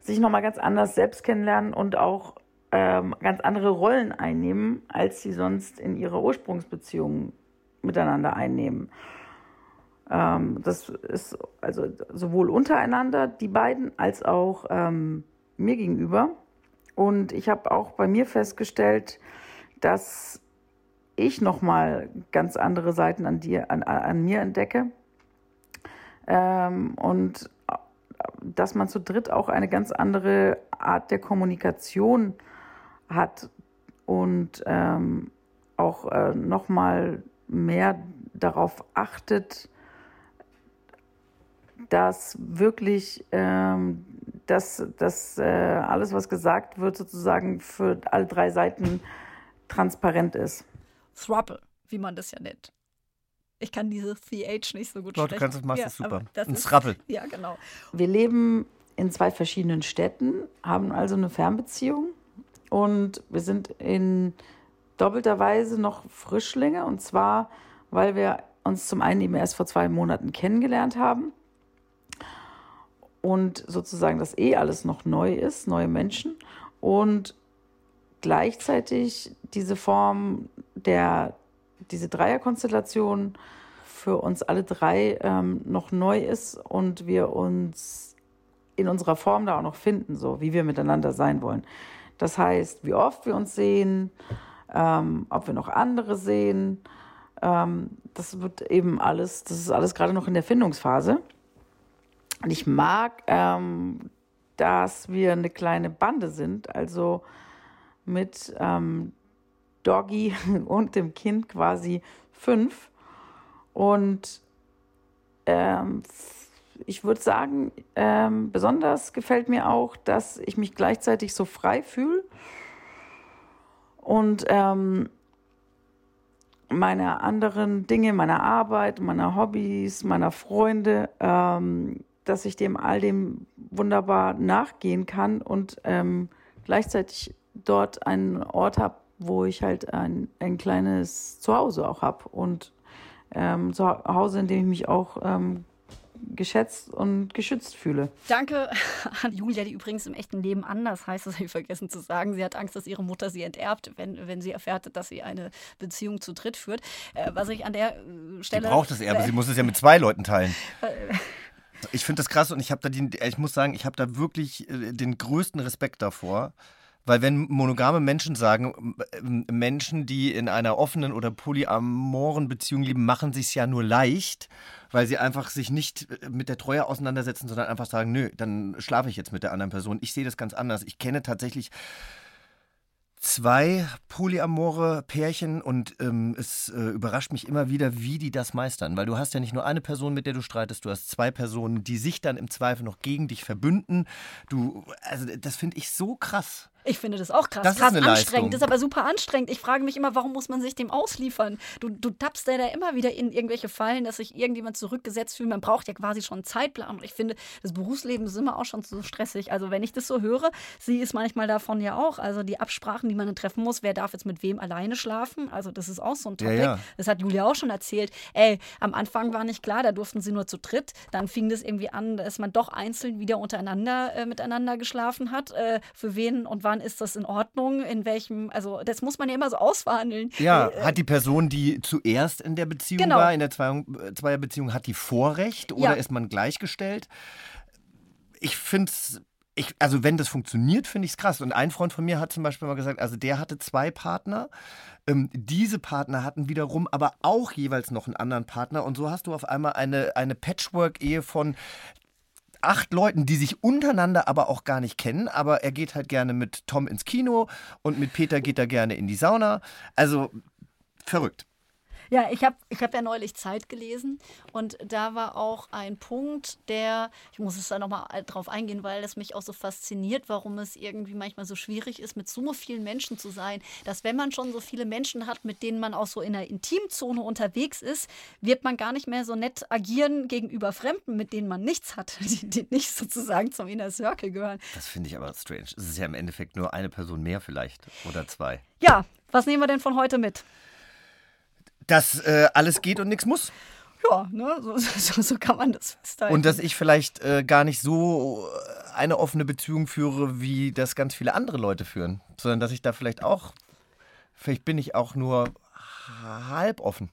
sich nochmal ganz anders selbst kennenlernen und auch ähm, ganz andere Rollen einnehmen, als sie sonst in ihrer Ursprungsbeziehung miteinander einnehmen. Ähm, das ist also sowohl untereinander, die beiden, als auch ähm, mir gegenüber. Und ich habe auch bei mir festgestellt, dass ich nochmal ganz andere Seiten an, dir, an, an mir entdecke. Ähm, und äh, dass man zu dritt auch eine ganz andere Art der Kommunikation hat und ähm, auch äh, nochmal mehr darauf achtet, dass wirklich ähm, dass, dass äh, alles, was gesagt wird, sozusagen für alle drei Seiten transparent ist. Thruple, wie man das ja nennt. Ich kann dieses CH nicht so gut Doch, du sprechen. kannst es, machst Ja, es super. das Ein ist- Thruple. Ja, genau. Wir leben in zwei verschiedenen Städten, haben also eine Fernbeziehung und wir sind in doppelter Weise noch Frischlinge. Und zwar, weil wir uns zum einen eben erst vor zwei Monaten kennengelernt haben. Und sozusagen das eh alles noch neu ist, neue Menschen. Und gleichzeitig diese Form der, diese Dreierkonstellation für uns alle drei ähm, noch neu ist und wir uns in unserer Form da auch noch finden, so wie wir miteinander sein wollen. Das heißt, wie oft wir uns sehen, ähm, ob wir noch andere sehen, ähm, das wird eben alles, das ist alles gerade noch in der Findungsphase. Und ich mag, ähm, dass wir eine kleine Bande sind, also mit ähm, Doggy und dem Kind quasi fünf. Und ähm, ich würde sagen, ähm, besonders gefällt mir auch, dass ich mich gleichzeitig so frei fühle und ähm, meine anderen Dinge, meiner Arbeit, meiner Hobbys, meiner Freunde ähm, dass ich dem all dem wunderbar nachgehen kann und ähm, gleichzeitig dort einen Ort habe, wo ich halt ein, ein kleines Zuhause auch habe und ähm, zu Hause, in dem ich mich auch ähm, geschätzt und geschützt fühle. Danke an Julia, die übrigens im echten Leben anders heißt, das habe ich vergessen zu sagen. Sie hat Angst, dass ihre Mutter sie enterbt, wenn, wenn sie erfährt, dass sie eine Beziehung zu dritt führt. Äh, was ich an der äh, Stelle. Sie braucht das Erbe, sie muss es ja mit zwei Leuten teilen. Ich finde das krass und ich habe da den, ich muss sagen, ich habe da wirklich äh, den größten Respekt davor. Weil wenn monogame Menschen sagen, Menschen, die in einer offenen oder polyamoren Beziehung leben, machen sich ja nur leicht, weil sie einfach sich nicht äh, mit der Treue auseinandersetzen, sondern einfach sagen, nö, dann schlafe ich jetzt mit der anderen Person. Ich sehe das ganz anders. Ich kenne tatsächlich zwei polyamore Pärchen und ähm, es äh, überrascht mich immer wieder, wie die das meistern. Weil du hast ja nicht nur eine Person, mit der du streitest, du hast zwei Personen, die sich dann im Zweifel noch gegen dich verbünden. Du, also das finde ich so krass. Ich finde das auch krass. Das krass ist eine anstrengend. Leistung. Das ist aber super anstrengend. Ich frage mich immer, warum muss man sich dem ausliefern? Du, du tappst ja da immer wieder in irgendwelche Fallen, dass sich irgendjemand zurückgesetzt fühlt. Man braucht ja quasi schon einen Zeitplan. Und ich finde, das Berufsleben ist immer auch schon so stressig. Also wenn ich das so höre, sie ist manchmal davon ja auch. Also die Absprachen, die man dann treffen muss, wer darf jetzt mit wem alleine schlafen? Also das ist auch so ein Ja, Topic. ja. Das hat Julia auch schon erzählt. Ey, am Anfang war nicht klar, da durften sie nur zu dritt. Dann fing das irgendwie an, dass man doch einzeln wieder untereinander äh, miteinander geschlafen hat. Äh, für wen und wann ist das in Ordnung? In welchem, also das muss man ja immer so ausverhandeln. Ja, Äh, hat die Person, die zuerst in der Beziehung Genau. war, in der Zweier- Zweierbeziehung, hat die Vorrecht oder Ja. ist man gleichgestellt? Ich finde es. Ich, also wenn das funktioniert, finde ich es krass. Und ein Freund von mir hat zum Beispiel mal gesagt, also der hatte zwei Partner. Ähm, diese Partner hatten wiederum aber auch jeweils noch einen anderen Partner. Und so hast du auf einmal eine, eine Patchwork-Ehe von acht Leuten, die sich untereinander aber auch gar nicht kennen. Aber er geht halt gerne mit Tom ins Kino und mit Peter geht er gerne in die Sauna. Also verrückt. Ja, ich habe ich hab ja neulich Zeit gelesen und da war auch ein Punkt, der, ich muss es da nochmal drauf eingehen, weil es mich auch so fasziniert, warum es irgendwie manchmal so schwierig ist, mit so vielen Menschen zu sein, dass wenn man schon so viele Menschen hat, mit denen man auch so in der Intimzone unterwegs ist, wird man gar nicht mehr so nett agieren gegenüber Fremden, mit denen man nichts hat, die, die nicht sozusagen zum Inner Circle gehören. Das finde ich aber strange. Es ist ja im Endeffekt nur eine Person mehr vielleicht oder zwei. Ja, was nehmen wir denn von heute mit? Dass äh, alles geht und nichts muss. Ja, ne, so, so, so kann man das festhalten. Und dass ich vielleicht äh, gar nicht so äh, eine offene Beziehung führe, wie das ganz viele andere Leute führen. Sondern dass ich da vielleicht auch, vielleicht bin ich auch nur halb offen.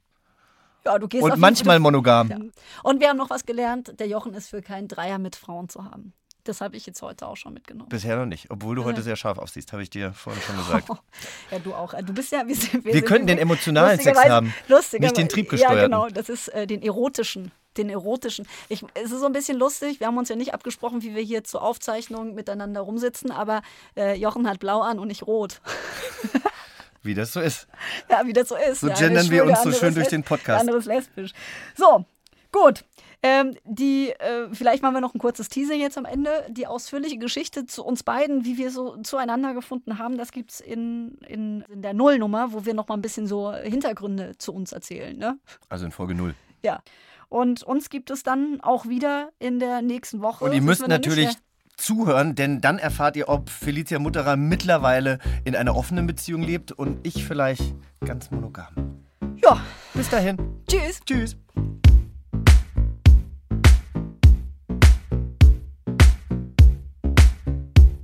ja, du gehst Und manchmal monogam. Ja. Und wir haben noch was gelernt, der Jochen ist für keinen Dreier mit Frauen zu haben. Das habe ich jetzt heute auch schon mitgenommen. Bisher noch nicht. Obwohl du heute sehr scharf aussiehst, habe ich dir vorhin schon gesagt. Ja, du auch. Du bist ja. Wir, sind- Wir sind- könnten den emotionalen Sex haben, nicht den triebgesteuerten. Ja, genau. Das ist äh, den erotischen. Den erotischen. Ich, es ist so ein bisschen lustig. Wir haben uns ja nicht abgesprochen, wie wir hier zur Aufzeichnung miteinander rumsitzen, aber äh, Jochen hat blau an und ich rot. Wie das so ist. Ja, wie das so ist. So gendern der wir uns so schön durch den Podcast. Der andere ist lesbisch. So, gut. Ähm, die, äh, vielleicht machen wir noch ein kurzes Teaser jetzt am Ende. Die ausführliche Geschichte zu uns beiden, wie wir so zueinander gefunden haben, das gibt es in, in, in der Nullnummer, wo wir noch mal ein bisschen so Hintergründe zu uns erzählen. Ne? Also in Folge 0. Ja. Und uns gibt es dann auch wieder in der nächsten Woche. Und ihr müsst natürlich zuhören, denn dann erfahrt ihr, ob Felicia Mutterer mittlerweile in einer offenen Beziehung lebt und ich vielleicht ganz monogam. Ja, Bis dahin. tschüss. Tschüss.